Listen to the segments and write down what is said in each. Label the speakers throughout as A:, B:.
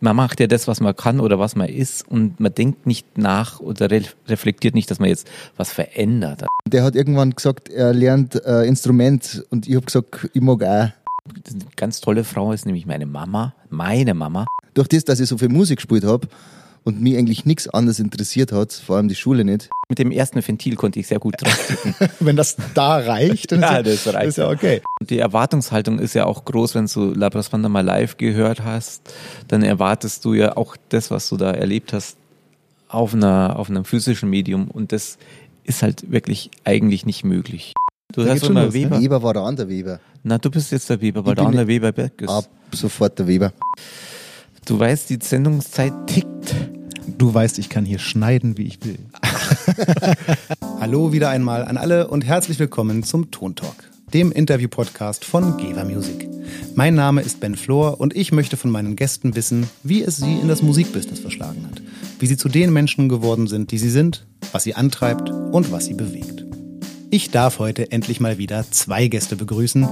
A: man macht ja das, was man kann oder was man ist und man denkt nicht nach oder re reflektiert nicht, dass man jetzt was verändert.
B: Der hat irgendwann gesagt, er lernt äh, Instrument und ich habe gesagt, ich mag auch. Eine
A: ganz tolle Frau ist nämlich meine Mama, meine Mama.
B: Durch das, dass ich so viel Musik gespielt habe, und mich eigentlich nichts anderes interessiert hat, vor allem die Schule nicht.
A: Mit dem ersten Ventil konnte ich sehr gut draufdrücken.
C: wenn das da reicht, dann
A: ja, das reicht.
C: ist ja okay.
A: Und die Erwartungshaltung ist ja auch groß, wenn du Labras Banda mal live gehört hast, dann erwartest du ja auch das, was du da erlebt hast, auf einer, auf einem physischen Medium und das ist halt wirklich eigentlich nicht möglich.
B: Du da hast schon mal Weber. Weber war der andere Weber.
A: Na, du bist jetzt der Weber, weil der andere Weber Berg ist.
B: Ab sofort der Weber.
A: Du weißt, die Sendungszeit tickt.
C: Du weißt, ich kann hier schneiden, wie ich will. Hallo wieder einmal an alle und herzlich willkommen zum Tontalk, dem Interview-Podcast von Geva Music. Mein Name ist Ben Flor und ich möchte von meinen Gästen wissen, wie es sie in das Musikbusiness verschlagen hat, wie sie zu den Menschen geworden sind, die sie sind, was sie antreibt und was sie bewegt. Ich darf heute endlich mal wieder zwei Gäste begrüßen,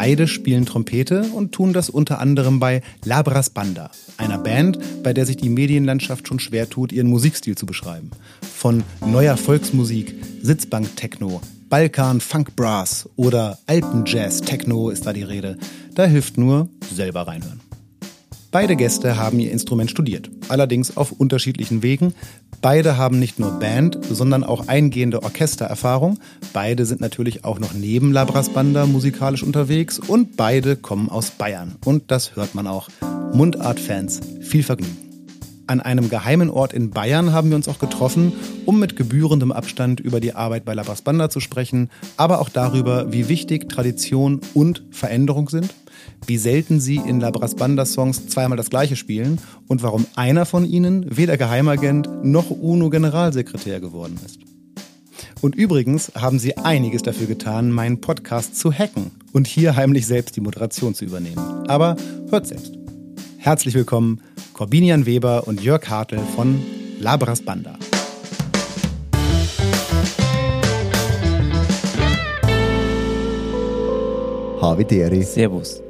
C: Beide spielen Trompete und tun das unter anderem bei Labras Banda, einer Band, bei der sich die Medienlandschaft schon schwer tut, ihren Musikstil zu beschreiben. Von neuer Volksmusik, Sitzbank-Techno, Balkan Funk Brass oder Alpenjazz Techno ist da die Rede. Da hilft nur selber reinhören. Beide Gäste haben ihr Instrument studiert, allerdings auf unterschiedlichen Wegen. Beide haben nicht nur Band, sondern auch eingehende Orchestererfahrung. Beide sind natürlich auch noch neben Labras Banda musikalisch unterwegs und beide kommen aus Bayern. Und das hört man auch. Mundart-Fans, viel Vergnügen. An einem geheimen Ort in Bayern haben wir uns auch getroffen, um mit gebührendem Abstand über die Arbeit bei Labras Banda zu sprechen, aber auch darüber, wie wichtig Tradition und Veränderung sind wie selten sie in Labras Banda Songs zweimal das gleiche spielen und warum einer von ihnen weder Geheimagent noch UNO-Generalsekretär geworden ist. Und übrigens haben sie einiges dafür getan, meinen Podcast zu hacken und hier heimlich selbst die Moderation zu übernehmen. Aber hört selbst. Herzlich willkommen, Corbinian Weber und Jörg Hartl von Labras Banda.
B: Havideri.
A: Servus.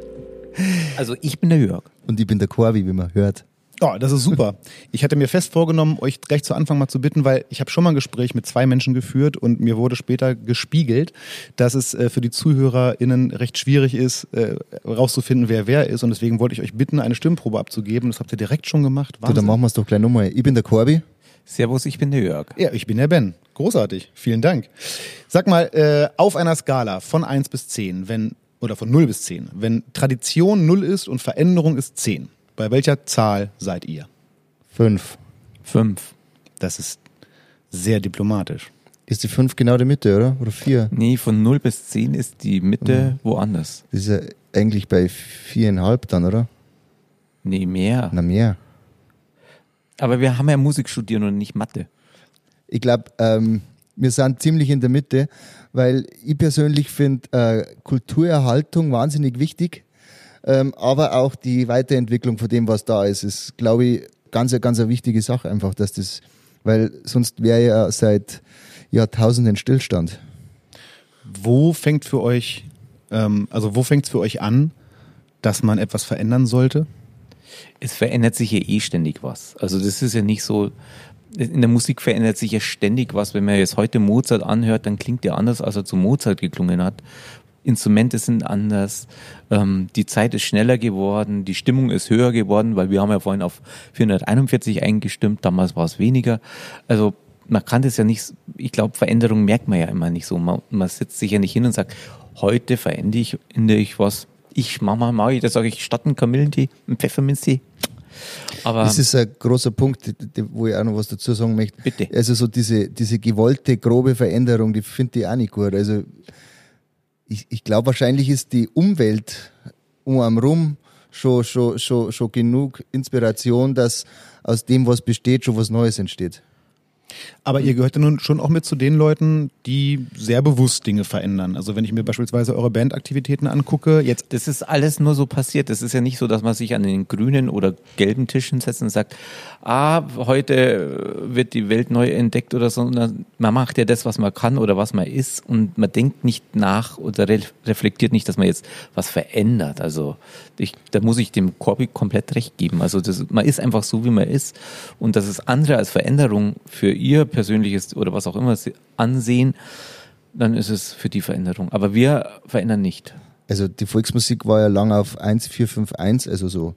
A: Also ich bin der Jörg.
B: Und ich bin der Corby, wie man hört.
C: Oh, das ist super. Ich hatte mir fest vorgenommen, euch gleich zu Anfang mal zu bitten, weil ich habe schon mal ein Gespräch mit zwei Menschen geführt und mir wurde später gespiegelt, dass es äh, für die ZuhörerInnen recht schwierig ist, äh, rauszufinden, wer wer ist. Und deswegen wollte ich euch bitten, eine Stimmprobe abzugeben. Das habt ihr direkt schon gemacht.
B: Du, dann machen wir es doch gleich nochmal. Ich bin der Corby.
A: Servus, ich bin der Jörg.
C: Ja, ich bin der Ben. Großartig. Vielen Dank. Sag mal, äh, auf einer Skala von 1 bis 10, wenn oder von 0 bis 10. Wenn Tradition 0 ist und Veränderung ist 10, bei welcher Zahl seid ihr?
B: 5.
A: 5.
C: Das ist sehr diplomatisch.
B: Ist die 5 genau die Mitte, oder? Oder 4?
A: Nee, von 0 bis 10 ist die Mitte mhm. woanders.
B: Das ist ja eigentlich bei 4,5 dann, oder?
A: Nee, mehr.
B: Na, mehr.
A: Aber wir haben ja Musik studiert und nicht Mathe.
B: Ich glaube, ähm, wir sind ziemlich in der Mitte, weil ich persönlich finde äh, Kulturerhaltung wahnsinnig wichtig, ähm, aber auch die Weiterentwicklung von dem, was da ist, ist, glaube ich, ganz, ganz eine wichtige Sache einfach, dass das, weil sonst wäre ja seit Jahrtausenden Stillstand.
C: Wo fängt für euch, ähm, also wo fängt es für euch an, dass man etwas verändern sollte?
A: Es verändert sich ja eh ständig was. Also das ist ja nicht so, in der Musik verändert sich ja ständig was. Wenn man jetzt heute Mozart anhört, dann klingt der anders, als er zu Mozart geklungen hat. Instrumente sind anders, ähm, die Zeit ist schneller geworden, die Stimmung ist höher geworden, weil wir haben ja vorhin auf 441 eingestimmt, damals war es weniger. Also man kann das ja nicht, ich glaube, Veränderung merkt man ja immer nicht so. Man, man setzt sich ja nicht hin und sagt, heute verändere ich, ich was. Ich mach mal, mach ich, da sage ich statt einen Kamillentee, einen Pfefferminztee.
B: Aber das ist ein großer Punkt, wo ich auch noch was dazu sagen möchte.
A: Bitte.
B: Also so diese, diese gewollte, grobe Veränderung, die finde ich auch nicht gut. Also ich, ich glaube, wahrscheinlich ist die Umwelt um einen rum schon, schon, schon, schon genug Inspiration, dass aus dem, was besteht, schon was Neues entsteht.
C: Aber ihr gehört ja nun schon auch mit zu den Leuten, die sehr bewusst Dinge verändern. Also wenn ich mir beispielsweise eure Bandaktivitäten angucke, jetzt.
A: Das ist alles nur so passiert. Das ist ja nicht so, dass man sich an den grünen oder gelben Tischen setzt und sagt, ah, heute wird die Welt neu entdeckt oder so. Man macht ja das, was man kann oder was man ist und man denkt nicht nach oder reflektiert nicht, dass man jetzt was verändert. Also ich, da muss ich dem Corby komplett recht geben. Also das, man ist einfach so, wie man ist und das ist andere als Veränderung für ihr persönliches oder was auch immer sie ansehen, dann ist es für die Veränderung. Aber wir verändern nicht.
B: Also die Volksmusik war ja lang auf 1451, also so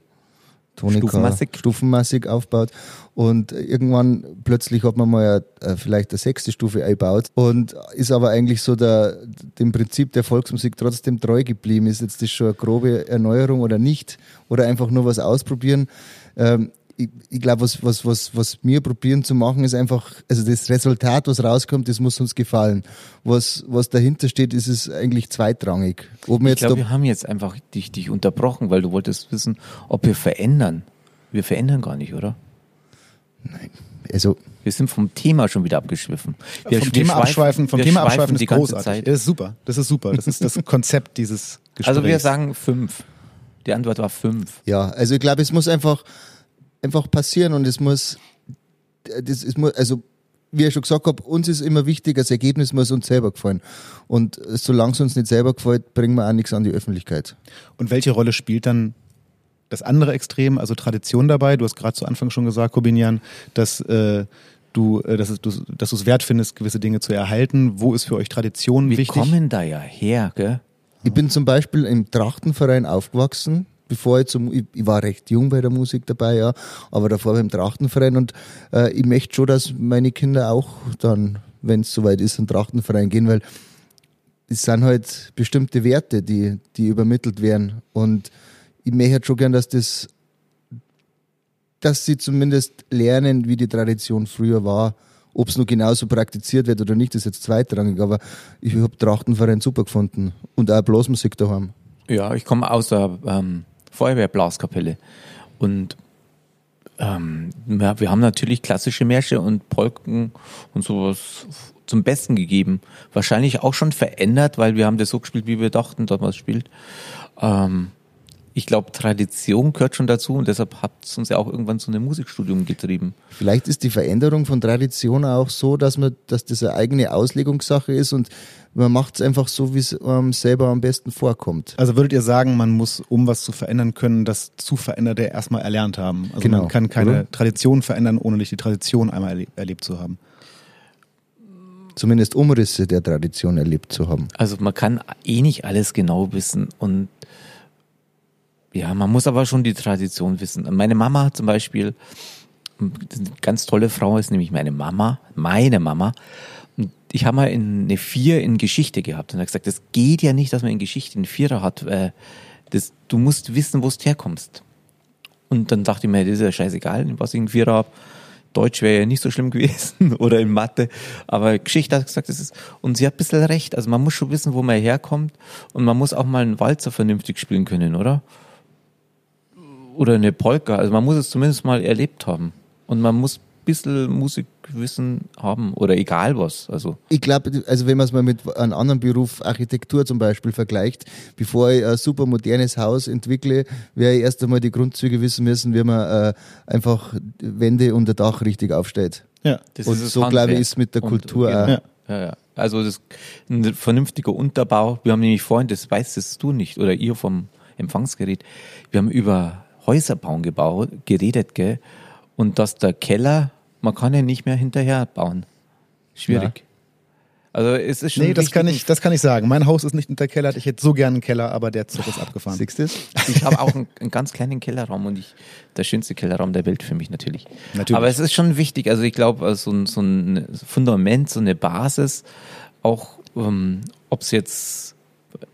B: Tonika,
A: Stufenmassig.
B: stufenmassig aufgebaut. Und irgendwann plötzlich hat man mal äh, vielleicht eine sechste Stufe eingebaut und ist aber eigentlich so der, dem Prinzip der Volksmusik trotzdem treu geblieben. Ist jetzt das schon eine grobe Erneuerung oder nicht? Oder einfach nur was ausprobieren? Ähm, ich, ich glaube, was, was, was, was wir probieren zu machen, ist einfach, also das Resultat, was rauskommt, das muss uns gefallen. Was, was dahinter steht, ist es eigentlich zweitrangig.
A: Ob wir ich glaube, wir haben jetzt einfach dich, dich unterbrochen, weil du wolltest wissen, ob wir verändern. Wir verändern gar nicht, oder?
B: Nein. Also,
A: wir sind vom Thema schon wieder abgeschwiffen.
C: Wir, vom Thema abschweifen, vom Thema abschweifen ist großartig. Zeit. Das ist super. Das ist super. Das ist das Konzept dieses Gesprächs.
A: Also wir sagen fünf. Die Antwort war fünf.
B: Ja, also ich glaube, es muss einfach, einfach passieren und es muss, das, es muss, also wie ich schon gesagt habe, uns ist immer wichtig, das Ergebnis muss uns selber gefallen. Und solange es uns nicht selber gefällt, bringen wir auch nichts an die Öffentlichkeit.
C: Und welche Rolle spielt dann das andere Extrem, also Tradition dabei? Du hast gerade zu Anfang schon gesagt, Kobinian, dass äh, du, äh, dass, du, dass du es wert findest, gewisse Dinge zu erhalten. Wo ist für euch Tradition
A: Wir
C: wichtig?
A: Wir kommen da ja her, gell?
B: Ich bin zum Beispiel im Trachtenverein aufgewachsen bevor ich zum, ich, ich, war recht jung bei der Musik dabei, ja, aber davor beim Trachtenverein und äh, ich möchte schon, dass meine Kinder auch dann, wenn es soweit ist, in Trachtenverein gehen, weil es sind halt bestimmte Werte, die, die übermittelt werden und ich möchte halt schon gern, dass das, dass sie zumindest lernen, wie die Tradition früher war. Ob es noch genauso praktiziert wird oder nicht, ist jetzt zweitrangig, aber ich habe Trachtenverein super gefunden und auch Blasmusik daheim.
A: Ja, ich komme aus der ähm, Feuerwehrblaskapelle. Und ähm, ja, wir haben natürlich klassische Märsche und Polken und sowas zum Besten gegeben. Wahrscheinlich auch schon verändert, weil wir haben das so gespielt, wie wir dachten, es spielt. Ähm, ich glaube, Tradition gehört schon dazu und deshalb hat es uns ja auch irgendwann zu einem Musikstudium getrieben.
B: Vielleicht ist die Veränderung von Tradition auch so, dass man, dass das eine eigene Auslegungssache ist und man macht es einfach so, wie es ähm, selber am besten vorkommt.
C: Also würdet ihr sagen, man muss, um was zu verändern können, das zu Veränderte erstmal erlernt haben? Also genau. man kann keine Oder? Tradition verändern, ohne nicht die Tradition einmal erle erlebt zu haben.
B: Zumindest Umrisse der Tradition erlebt zu haben.
A: Also man kann eh nicht alles genau wissen und ja, man muss aber schon die Tradition wissen. Meine Mama zum Beispiel, eine ganz tolle Frau ist nämlich meine Mama, meine Mama. Und ich habe mal eine Vier in Geschichte gehabt und habe gesagt, das geht ja nicht, dass man in Geschichte einen Vierer hat. Äh, das, du musst wissen, wo du herkommst. Und dann dachte ich mir, das ist ja scheißegal, was ich einen Vierer habe. Deutsch wäre ja nicht so schlimm gewesen oder in Mathe, aber Geschichte hat gesagt, das ist, und sie hat ein bisschen recht, also man muss schon wissen, wo man herkommt und man muss auch mal einen Walzer vernünftig spielen können, oder? Oder eine Polka. Also man muss es zumindest mal erlebt haben. Und man muss ein bisschen Musikwissen haben oder egal was. Also
B: ich glaube, also wenn man es mal mit einem anderen Beruf, Architektur zum Beispiel, vergleicht, bevor ich ein super modernes Haus entwickle, werde ich erst einmal die Grundzüge wissen müssen, wie man äh, einfach Wände und ein Dach richtig aufstellt.
C: Ja,
B: das und ist so glaube ich ist mit der Kultur
A: und,
B: auch.
A: Ja. Ja, ja. Also das ein vernünftiger Unterbau. Wir haben nämlich vorhin, das weißt du nicht, oder ihr vom Empfangsgerät, wir haben über Häuser bauen gebaut, geredet, gell? Und dass der Keller, man kann ja nicht mehr hinterher bauen. Schwierig. Ja. Also es ist schon.
C: Nee, das kann ich, das kann ich sagen. Mein Haus ist nicht hinterkellert. Ich hätte so gern einen Keller, aber der Zug ist abgefahren.
B: Siehst du
A: Ich habe auch einen, einen, ganz kleinen Kellerraum und ich, der schönste Kellerraum der Welt für mich natürlich.
C: natürlich.
A: Aber es ist schon wichtig. Also ich glaube, also so, ein, so ein Fundament, so eine Basis, auch ähm, ob es jetzt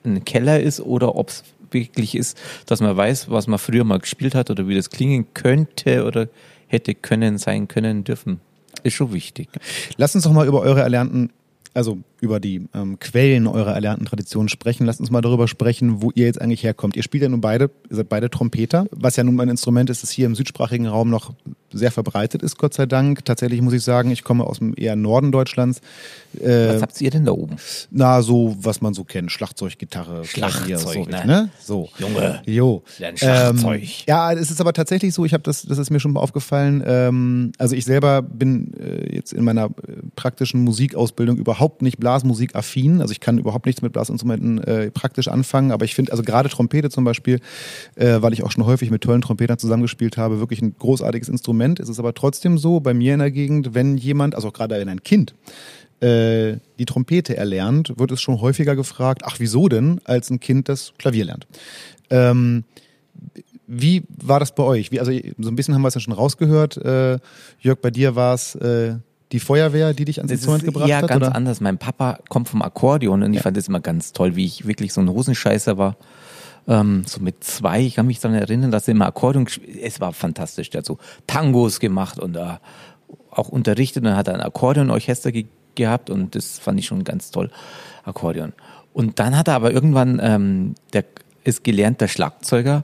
A: ein Keller ist oder ob es wirklich ist, dass man weiß, was man früher mal gespielt hat oder wie das klingen könnte oder hätte können, sein können, dürfen. Ist schon wichtig.
C: Lass uns doch mal über eure erlernten also über die ähm, Quellen eurer erlernten Traditionen sprechen, lasst uns mal darüber sprechen, wo ihr jetzt eigentlich herkommt. Ihr spielt ja nun beide, ihr seid beide Trompeter, was ja nun ein Instrument ist, das hier im südsprachigen Raum noch sehr verbreitet ist, Gott sei Dank. Tatsächlich muss ich sagen, ich komme aus dem eher Norden Deutschlands.
A: Äh, was habt ihr denn da oben?
C: Na, so, was man so kennt. Schlagzeug, Gitarre,
A: Schlagzeug,
C: so,
A: ne?
C: ne? So.
A: Junge.
C: Jo.
A: Lern Schlagzeug.
C: Ähm, ja, es ist aber tatsächlich so, ich habe das, das ist mir schon mal aufgefallen, ähm, also ich selber bin äh, jetzt in meiner äh, praktischen Musikausbildung überhaupt nicht Blasmusik-affin, also ich kann überhaupt nichts mit Blasinstrumenten äh, praktisch anfangen, aber ich finde, also gerade Trompete zum Beispiel, äh, weil ich auch schon häufig mit tollen Trompetern zusammengespielt habe, wirklich ein großartiges Instrument. Es ist aber trotzdem so, bei mir in der Gegend, wenn jemand, also auch gerade wenn ein Kind, äh, die Trompete erlernt, wird es schon häufiger gefragt, ach wieso denn, als ein Kind das Klavier lernt. Ähm, wie war das bei euch? Wie, also so ein bisschen haben wir es ja schon rausgehört. Äh, Jörg, bei dir war es äh, die Feuerwehr, die dich ans Instrument gebracht
A: ja
C: hat?
A: ganz
C: oder?
A: anders. Mein Papa kommt vom Akkordeon und ich fand das immer ganz toll, wie ich wirklich so ein Hosenscheißer war. Ähm, so mit zwei, ich kann mich daran erinnern, dass er immer Akkordeon gespielt Es war fantastisch. Der hat so Tangos gemacht und äh, auch unterrichtet und dann hat er ein Akkordeonorchester ge gehabt und das fand ich schon ganz toll. Akkordeon. Und dann hat er aber irgendwann, ähm, der ist gelernter Schlagzeuger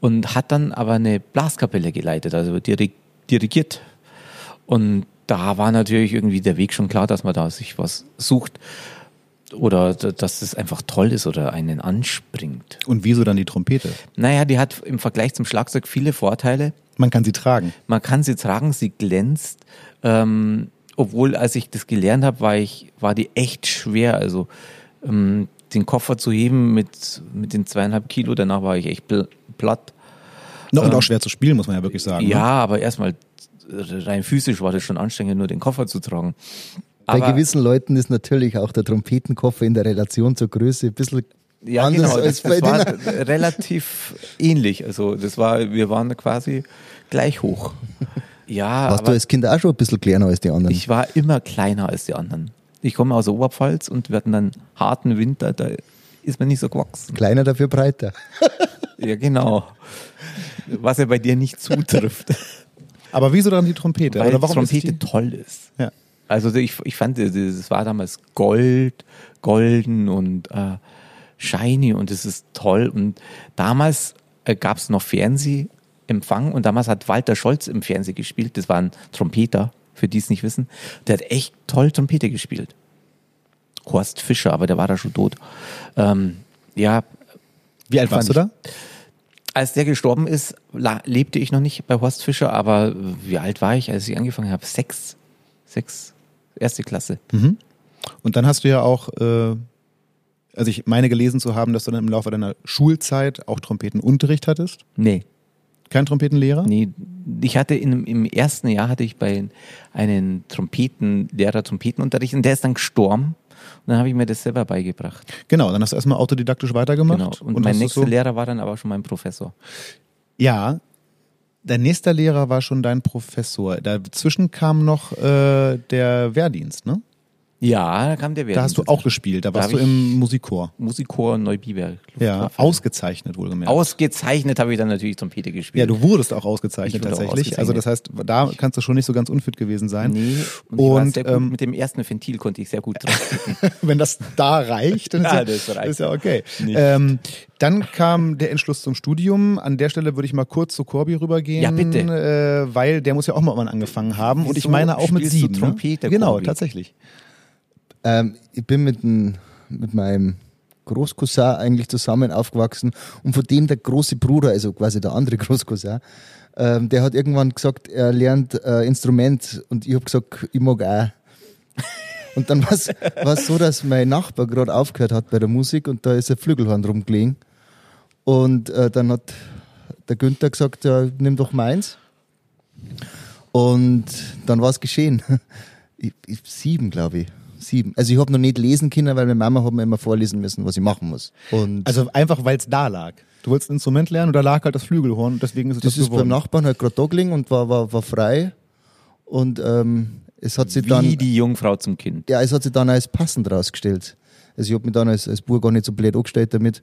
A: und hat dann aber eine Blaskapelle geleitet, also diri dirigiert. Und da war natürlich irgendwie der Weg schon klar, dass man da sich was sucht oder dass es einfach toll ist oder einen anspringt.
C: Und wieso dann die Trompete?
A: Naja, die hat im Vergleich zum Schlagzeug viele Vorteile.
C: Man kann sie tragen.
A: Man kann sie tragen, sie glänzt. Ähm, obwohl, als ich das gelernt habe, war ich, war die echt schwer. Also ähm, den Koffer zu heben mit, mit den zweieinhalb Kilo, danach war ich echt pl platt.
C: No, und auch schwer zu spielen, muss man ja wirklich sagen.
A: Ähm, Ja,
C: Ne?
A: aber erstmal rein physisch war das schon anstrengend, nur den Koffer zu tragen.
B: Bei
A: Aber-
B: gewissen Leuten ist natürlich auch der Trompetenkoffer in der Relation zur Größe ein bisschen
A: Ja,
B: anders
A: genau.
B: als
A: Das,
B: bei
A: das war relativ ähnlich. Also das war, wir waren quasi gleich hoch. Ja,
B: Warst du als Kind auch schon ein bisschen kleiner als die anderen?
A: ich war immer kleiner als die anderen. Ich komme aus der Oberpfalz und wir hatten dann harten Winter, da ist man nicht so gewachsen.
B: kleiner, dafür breiter.
A: Ja, genau. Was ja bei dir nicht zutrifft.
C: Aber wieso dann die Trompete?
A: weil
C: Oder warum
A: Trompete
C: ist die?
A: toll ist.
C: Ja.
A: Also ich, ich fand, es war damals Gold, golden und äh, shiny und es ist toll. Und damals äh, gab es noch Fernsehempfang und damals hat Walter Scholz im Fernsehen gespielt. Das war ein Trompeter, für die es nicht wissen. Der hat echt toll Trompete gespielt. Horst Fischer, aber der war da schon tot. Ähm, ja,
C: Wie alt warst du da?
A: Als der gestorben ist, lebte ich noch nicht bei Horst Fischer, aber wie alt war ich, als ich angefangen habe? Sechs. Sechs. Erste Klasse.
C: Und dann hast du ja auch, äh, also ich meine gelesen zu haben, dass du dann im Laufe deiner Schulzeit auch Trompetenunterricht hattest.
A: Nee,
C: Kein Trompetenlehrer?
A: nee. Ich hatte in, im ersten Jahr hatte ich bei einen Trompetenlehrer Trompetenunterricht und der ist dann gestorben. Und dann habe ich mir das selber beigebracht.
C: Genau, dann hast du erstmal autodidaktisch weitergemacht.
A: Genau. Und, mein
C: hast
A: nächster
C: so,
A: Lehrer war dann aber schon mein Professor.
C: Ja, dein nächster Lehrer war schon dein Professor. Dazwischen kam noch äh, der Wehrdienst, ne?
A: Ja, da kam der
C: Da hast du auch gespielt, da warst
A: Da
C: du
A: hab
C: im Musikchor.
A: Musikchor Neubiberg.
C: Ja, ausgezeichnet wohlgemerkt.
A: Ausgezeichnet habe ich dann natürlich Trompete gespielt.
C: ja, du wurdest auch ausgezeichnet
A: Ich wurde auch
C: tatsächlich. Also das heißt, da kannst du schon nicht so ganz unfit gewesen sein.
A: Nee, und,
C: Und ähm,
A: mit dem ersten Ventil konnte ich sehr gut drauf.
C: wenn das da reicht, dann ist
A: Ja,
C: ja,
A: das reicht.
C: ist ja okay. Ähm, dann kam der Entschluss zum Studium. An der Stelle würde ich mal kurz zu Corby rübergehen.
A: Ja, bitte.
C: Äh, weil der muss ja auch mal irgendwann angefangen haben. Und ich
A: Wieso
C: meine auch mit
A: du
C: sieben.
A: Trompete,
C: ne? Genau, tatsächlich.
B: Ähm, ich bin mit, n- mit meinem Großcousin eigentlich zusammen aufgewachsen und von dem der große Bruder, also quasi der andere Großcousin, ähm, der hat irgendwann gesagt, er lernt äh, Instrument und ich habe gesagt, ich mag auch. Und dann war es so, dass mein Nachbar gerade aufgehört hat bei der Musik und da ist ein Flügelhorn rumgelegen. Und äh, dann hat der Günther gesagt, ja, nimm doch meins. Und dann war es geschehen. Ich, ich, sieben, glaube ich. Sieben. Also ich habe noch nicht lesen können, weil meine Mama hat mir immer vorlesen müssen, was ich machen muss. Und
C: Also einfach, weil es da lag. Du wolltest ein Instrument lernen und da lag halt das Flügelhorn und deswegen ist es das,
B: das ist beim
C: geworden.
B: Nachbarn halt gerade da gelegen und war, war, war frei. Und ähm, es hat sich
A: Wie
B: dann
A: die Jungfrau zum Kind.
B: ja, es hat sich dann als passend rausgestellt. Also ich habe mich dann als, als Bub gar nicht so blöd angestellt damit.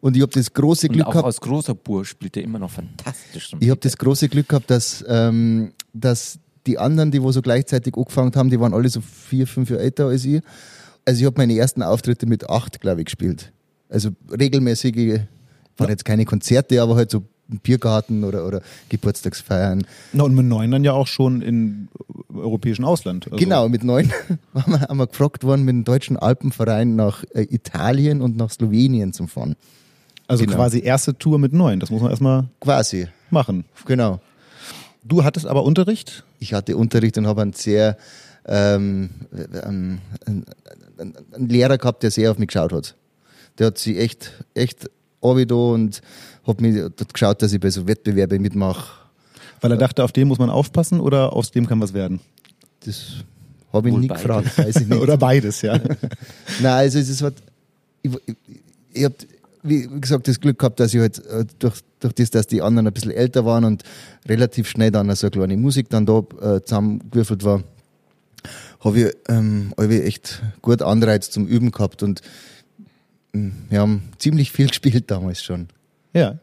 B: Und ich habe das große
A: Und
B: Glück
A: auch
B: gehabt.
A: als großer Bur spielt er immer noch fantastisch.
B: Ich habe das große Glück gehabt, dass, ähm, dass die anderen, die wo so gleichzeitig angefangen haben, die waren alle so vier, fünf Jahre älter als ich. Also ich habe meine ersten Auftritte mit acht, glaube ich, gespielt. Also regelmäßige, waren jetzt keine Konzerte, aber halt so im Biergarten oder, oder Geburtstagsfeiern.
C: Na, und mit neun dann ja auch schon im europäischen Ausland. Also
B: Genau, mit neun haben wir, haben wir gefragt worden, mit dem deutschen Alpenverein nach äh, Italien und nach Slowenien zu fahren.
C: Also
B: genau.
C: quasi erste Tour mit neun. Das muss man erstmal
B: Quasi,
C: machen.
B: genau.
C: Du hattest aber Unterricht?
B: Ich hatte Unterricht und habe einen sehr ähm, ähm, einen, einen Lehrer gehabt, der sehr auf mich geschaut hat. Der hat sich echt, echt angetan und hat mich dort geschaut, dass ich bei so Wettbewerben mitmache.
C: Weil er dachte, auf den muss man aufpassen oder aus dem kann was werden?
B: Das habe ich
A: Wohl
B: nie
A: beides.
B: gefragt, weiß ich nicht.
C: oder beides, ja.
B: Nein, also es ist halt, ich, ich, ich habe, wie gesagt, das Glück gehabt, dass ich halt äh, durch, durch das, dass die anderen ein bisschen älter waren und relativ schnell dann so eine kleine Musik dann da äh, zusammengewürfelt war, habe ich, ähm, echt gut Anreiz zum Üben gehabt und mh, wir haben ziemlich viel gespielt damals schon.
C: Ja.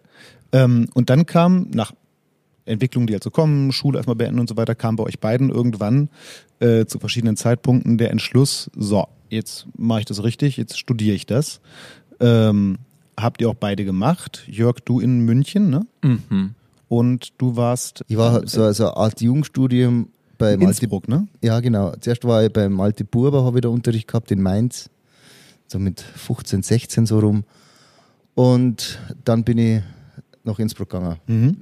C: Ähm, und dann kam nach Entwicklungen, die halt so kommen, Schule erstmal beenden und so weiter, kam bei euch beiden irgendwann äh, zu verschiedenen Zeitpunkten der Entschluss, so, jetzt mache ich das richtig, jetzt studiere ich das. Ähm, habt ihr auch beide gemacht. Jörg, du in München, ne?
A: Mhm.
C: Und du warst
B: Ich war so, so eine Art Jugendstudium bei Malte,
C: Innsbruck, ne?
B: Ja, genau. Zuerst war ich beim Malte Burber, habe ich da Unterricht gehabt in Mainz. So mit 15, 16 so rum. Und dann bin ich nach Innsbruck gegangen.
C: Mhm.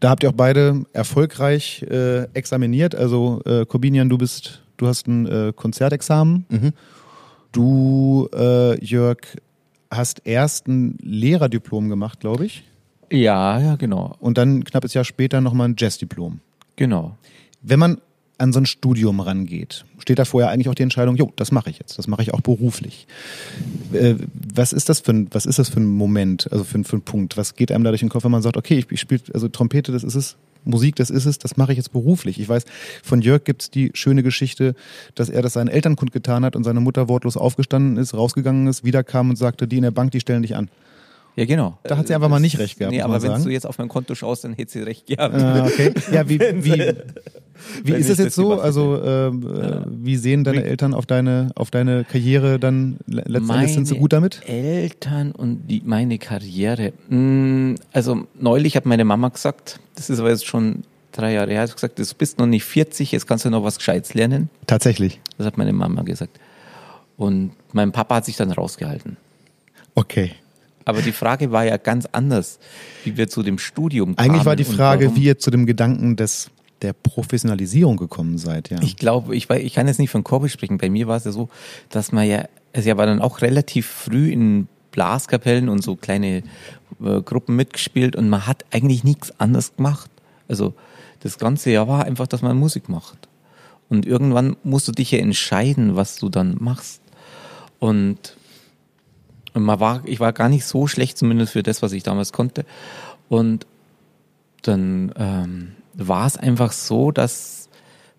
C: Da habt ihr auch beide erfolgreich äh, examiniert. Also äh, Corbinian, du bist, du hast ein äh, Konzertexamen.
B: Mhm.
C: Du, äh, Jörg, hast erst ein Lehrerdiplom gemacht, glaube ich.
A: Ja, ja, genau.
C: Und dann knappes Jahr später nochmal ein Jazzdiplom.
A: Genau.
C: Wenn man an so ein Studium rangeht, steht da vorher eigentlich auch die Entscheidung, jo, das mache ich jetzt, das mache ich auch beruflich. Äh, was ist das für ein, was ist das für ein Moment, also für, ein- für ein Punkt? Was geht einem da durch den Kopf, wenn man sagt, okay, ich, ich spiele, also Trompete, das ist es, Musik, das ist es, das mache ich jetzt beruflich. Ich weiß, von Jörg gibt's die schöne Geschichte, dass er das seinen Eltern kundgetan hat und seine Mutter wortlos aufgestanden ist, rausgegangen ist, wiederkam und sagte, die in der Bank, die stellen dich an.
A: Ja, genau.
C: Da hat sie einfach mal nicht recht gehabt,
A: Nee, aber wenn du jetzt auf mein Konto schaust, dann hätte sie recht gehabt.
C: Ah, okay. Ja, wie, wie, wie ist das jetzt
A: das
C: so? Also, ähm, äh, wie sehen deine Eltern auf deine, auf deine Karriere dann? Le- Letzten Endes sind sie gut damit?
A: Eltern und die, meine Karriere. Mm, Also neulich hat meine Mama gesagt, das ist aber jetzt schon drei Jahre her, hat gesagt, du bist noch nicht 40, jetzt kannst du noch was Gescheites lernen.
C: Tatsächlich.
A: Das hat meine Mama gesagt. Und mein Papa hat sich dann rausgehalten.
C: Okay.
A: Aber die Frage war ja ganz anders, wie wir zu dem Studium kamen.
C: Eigentlich war die Frage, wie ihr zu dem Gedanken des, der Professionalisierung gekommen seid, ja.
A: Ich glaube, ich, ich kann jetzt nicht von Corby sprechen. Bei mir war es ja so, dass man ja, also ja war dann auch relativ früh in Blaskapellen und so kleine äh, Gruppen mitgespielt und man hat eigentlich nichts anderes gemacht. Also das ganze Jahr war einfach, dass man Musik macht. Und irgendwann musst du dich ja entscheiden, was du dann machst. Und, und man war, ich war gar nicht so schlecht, zumindest für das, was ich damals konnte. Und dann ähm, war es einfach so, dass,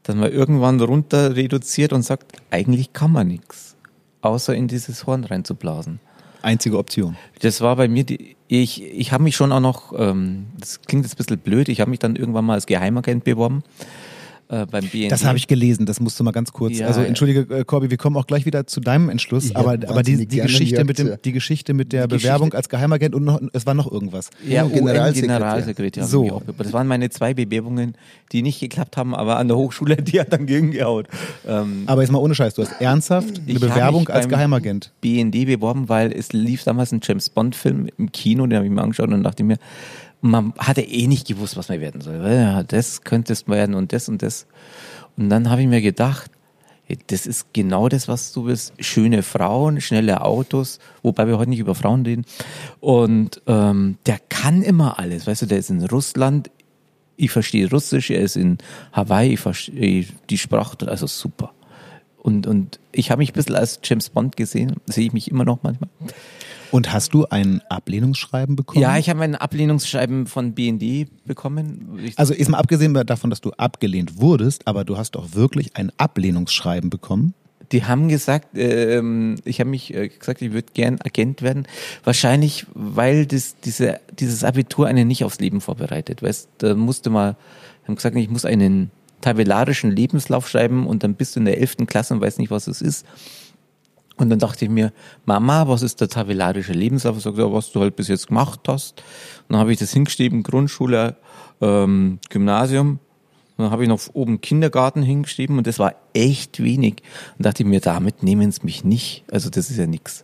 A: dass man irgendwann runter reduziert und sagt, eigentlich kann man nichts, außer in dieses Horn reinzublasen.
C: Einzige Option.
A: Das war bei mir, die, ich, ich habe mich schon auch noch, ähm, das klingt jetzt ein bisschen blöd, ich habe mich dann irgendwann mal als Geheimagent beworben äh, beim BND.
C: Das habe ich gelesen, das musst du mal ganz kurz.
A: Ja,
C: also entschuldige, äh, Corby, wir kommen auch gleich wieder zu deinem Entschluss,
B: Ich
C: aber, aber die, die, Geschichte mit dem, die Geschichte mit der
A: Die
C: Bewerbung
A: Geschichte-
C: als Geheimagent und noch, es war noch irgendwas.
A: Ja,
B: Generalsekretär.
A: UN-Generalsekretär.
C: So.
A: Das waren meine zwei Bewerbungen, die nicht geklappt haben, aber an der Hochschule, die hat dann gegengehauen. Ähm,
C: Aber jetzt mal ohne Scheiß, du hast ernsthaft eine Bewerbung
A: mich
C: als
A: beim
C: Geheimagent.
A: BND beworben, weil es lief damals ein James Bond Film im Kino, den habe ich mir angeschaut und dachte mir, man hatte eh nicht gewusst, was man werden soll. Ja, das könntest werden und das und das. Und dann habe ich mir gedacht, das ist genau das, was du willst. Schöne Frauen, schnelle Autos, wobei wir heute nicht über Frauen reden. Und ähm, der kann immer alles. Weißt du, der ist in Russland, ich verstehe Russisch, er ist in Hawaii, ich verstehe die Sprache, also super. Und, und ich habe mich ein bisschen als James Bond gesehen, sehe ich mich immer noch manchmal.
C: Und hast du ein Ablehnungsschreiben bekommen?
A: Ja, ich habe ein Ablehnungsschreiben von BND bekommen. Ich,
C: Also ist mal abgesehen davon, dass du abgelehnt wurdest, aber du hast doch wirklich ein Ablehnungsschreiben bekommen.
A: die haben gesagt, ähm, ich habe mich äh, gesagt, ich würde gern Agent werden. Wahrscheinlich, weil das, diese, dieses Abitur einen nicht aufs Leben vorbereitet. Weißt, da musste mal, haben gesagt, ich muss einen tabellarischen Lebenslauf schreiben und dann bist du in der elften Klasse und weißt nicht, was es ist. Und dann dachte ich mir, Mama, was ist der tabellarische Lebenslauf? Ich sagte, ja, was du halt bis jetzt gemacht hast. Und dann habe ich das hingeschrieben, Grundschule, ähm, Gymnasium. Und dann habe ich noch oben Kindergarten hingeschrieben und das war echt wenig. Und dachte ich mir, damit nehmen sie mich nicht. Also das ist ja nix.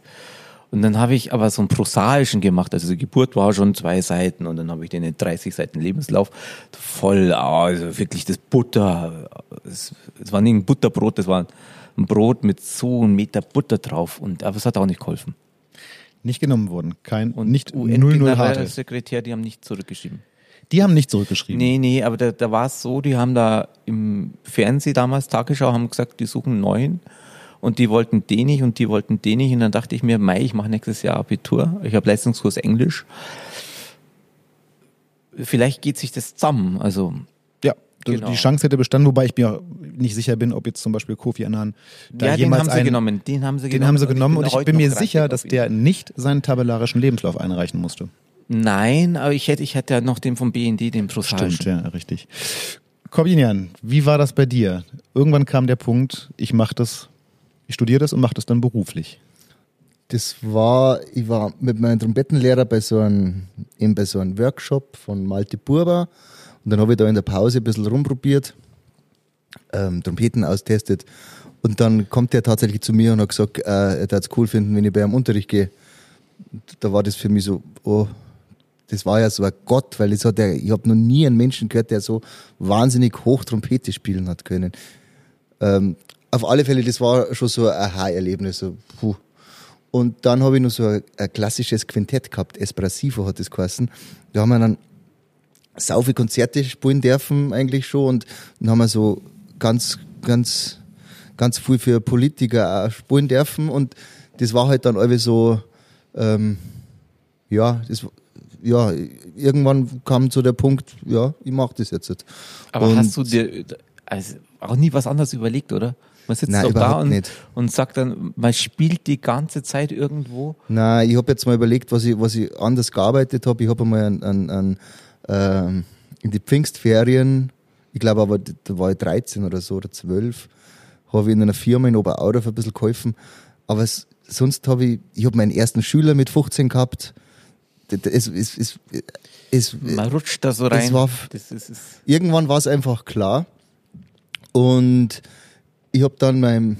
A: Und dann habe ich aber so einen prosaischen gemacht. Also die Geburt war schon zwei Seiten und dann habe ich den 30 Seiten Lebenslauf voll, also wirklich das Butter. Es, es war nicht ein Butterbrot, das war ein Brot mit so einem Meter Butter drauf. Und aber es hat auch nicht geholfen.
C: Nicht genommen worden. Kein
A: Und
C: nicht 00 harte.
A: Sekretär, die haben nicht zurückgeschrieben.
C: Die haben nicht zurückgeschrieben.
A: Nee, nee, aber da, da war es so, die haben da im Fernsehen damals, Tagesschau, haben gesagt, die suchen einen neuen und die wollten den nicht und die wollten den nicht und dann dachte ich mir, Mai, ich mache nächstes Jahr Abitur, ich habe Leistungskurs Englisch. Vielleicht geht sich das zusammen, also Genau.
C: die Chance hätte bestanden, wobei ich mir nicht sicher bin, ob jetzt zum Beispiel Kofi Annan da
A: ja, den
C: jemals
A: haben sie
C: einen,
A: genommen, den haben sie
C: Den
A: genommen.
C: haben sie
A: und
C: genommen und ich
A: heute
C: bin mir sicher, dass der nicht seinen tabellarischen Lebenslauf einreichen musste.
A: Nein, aber ich hätte, ich hätte ja noch den vom BND, den prosaischen.
C: Stimmt, ja, richtig. Corbinian, wie war das bei dir? Irgendwann kam der Punkt, ich mache das, ich studiere das und mache das dann beruflich.
B: Das war, ich war mit meinem Trompetenlehrer bei so einem, eben bei so einem Workshop von Malte Burber und dann habe ich da in der Pause ein bisschen rumprobiert, ähm, Trompeten austestet und dann kommt der tatsächlich zu mir und hat gesagt, äh, er würde es cool finden, wenn ich bei einem Unterricht gehe. Da war das für mich so, oh, das war ja so ein Gott, weil das hat er, ich habe noch nie einen Menschen gehört, der so wahnsinnig hoch Trompete spielen hat können. Ähm, auf alle Fälle, das war schon so ein Aha-Erlebnis. So. Und dann habe ich noch so ein, ein klassisches Quintett gehabt, Espressivo hat das geheißen. Da haben wir dann sau viele Konzerte spielen dürfen eigentlich schon und dann haben wir so ganz, ganz, ganz viel für Politiker auch spielen dürfen und das war halt dann irgendwie so, ähm, ja, das, ja, irgendwann kam so der Punkt, ja, ich mache das jetzt.
A: Aber
B: Und-
A: hast du dir also auch nie was anderes überlegt, oder? Man sitzt
B: Nein,
A: doch da und,
B: nicht.
A: und sagt dann, man spielt die ganze Zeit irgendwo.
B: Na, ich habe jetzt mal überlegt, was ich, was ich anders gearbeitet habe. Ich habe einmal an, an, an, ähm, in die Pfingstferien, ich glaube aber, da war ich 13 oder so oder 12, habe ich in einer Firma in Oberaudorf ein bisschen geholfen. Aber es, sonst habe ich, ich habe meinen ersten Schüler mit 15 gehabt. Es, es, es, es,
A: Man rutscht da so rein.
B: war-
A: das ist, ist
B: irgendwann war es einfach klar. Und ich habe dann mein,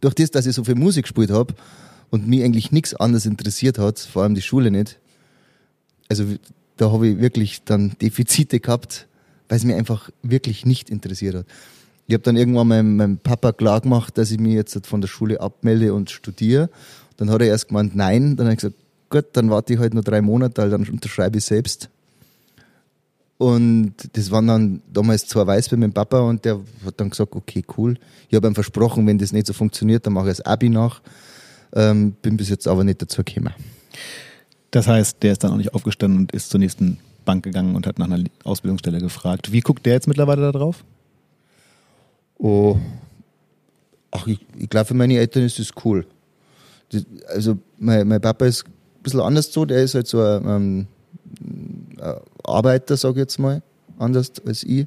B: durch das, dass ich so viel Musik gespielt habe und mich eigentlich nichts anderes interessiert hat, vor allem die Schule nicht, also da habe ich wirklich dann Defizite gehabt, weil es mir einfach wirklich nicht interessiert hat. Ich habe dann irgendwann meinem, meinem Papa klar gemacht, dass ich mich jetzt von der Schule abmelde und studiere. Dann hat er erst gemeint, nein. Dann habe ich gesagt, gut, dann warte ich halt nur drei Monate, dann unterschreibe ich selbst. Und das waren dann damals zwei Weiß bei meinem Papa und der hat dann gesagt, okay, cool. Ich habe ihm versprochen, wenn das nicht so funktioniert, dann mache ich das Abi nach. Ähm, bin bis jetzt aber nicht dazu gekommen.
C: Das heißt, der ist dann auch nicht aufgestanden und ist zur nächsten Bank gegangen und hat nach einer Ausbildungsstelle gefragt. Wie guckt der jetzt mittlerweile da drauf?
B: Oh, ach, ich, ich glaube, für meine Eltern ist das cool. Das, also, mein, mein Papa ist ein bisschen anders so, der ist halt so ein, ähm, ein Arbeiter, sag ich jetzt mal, anders als ich.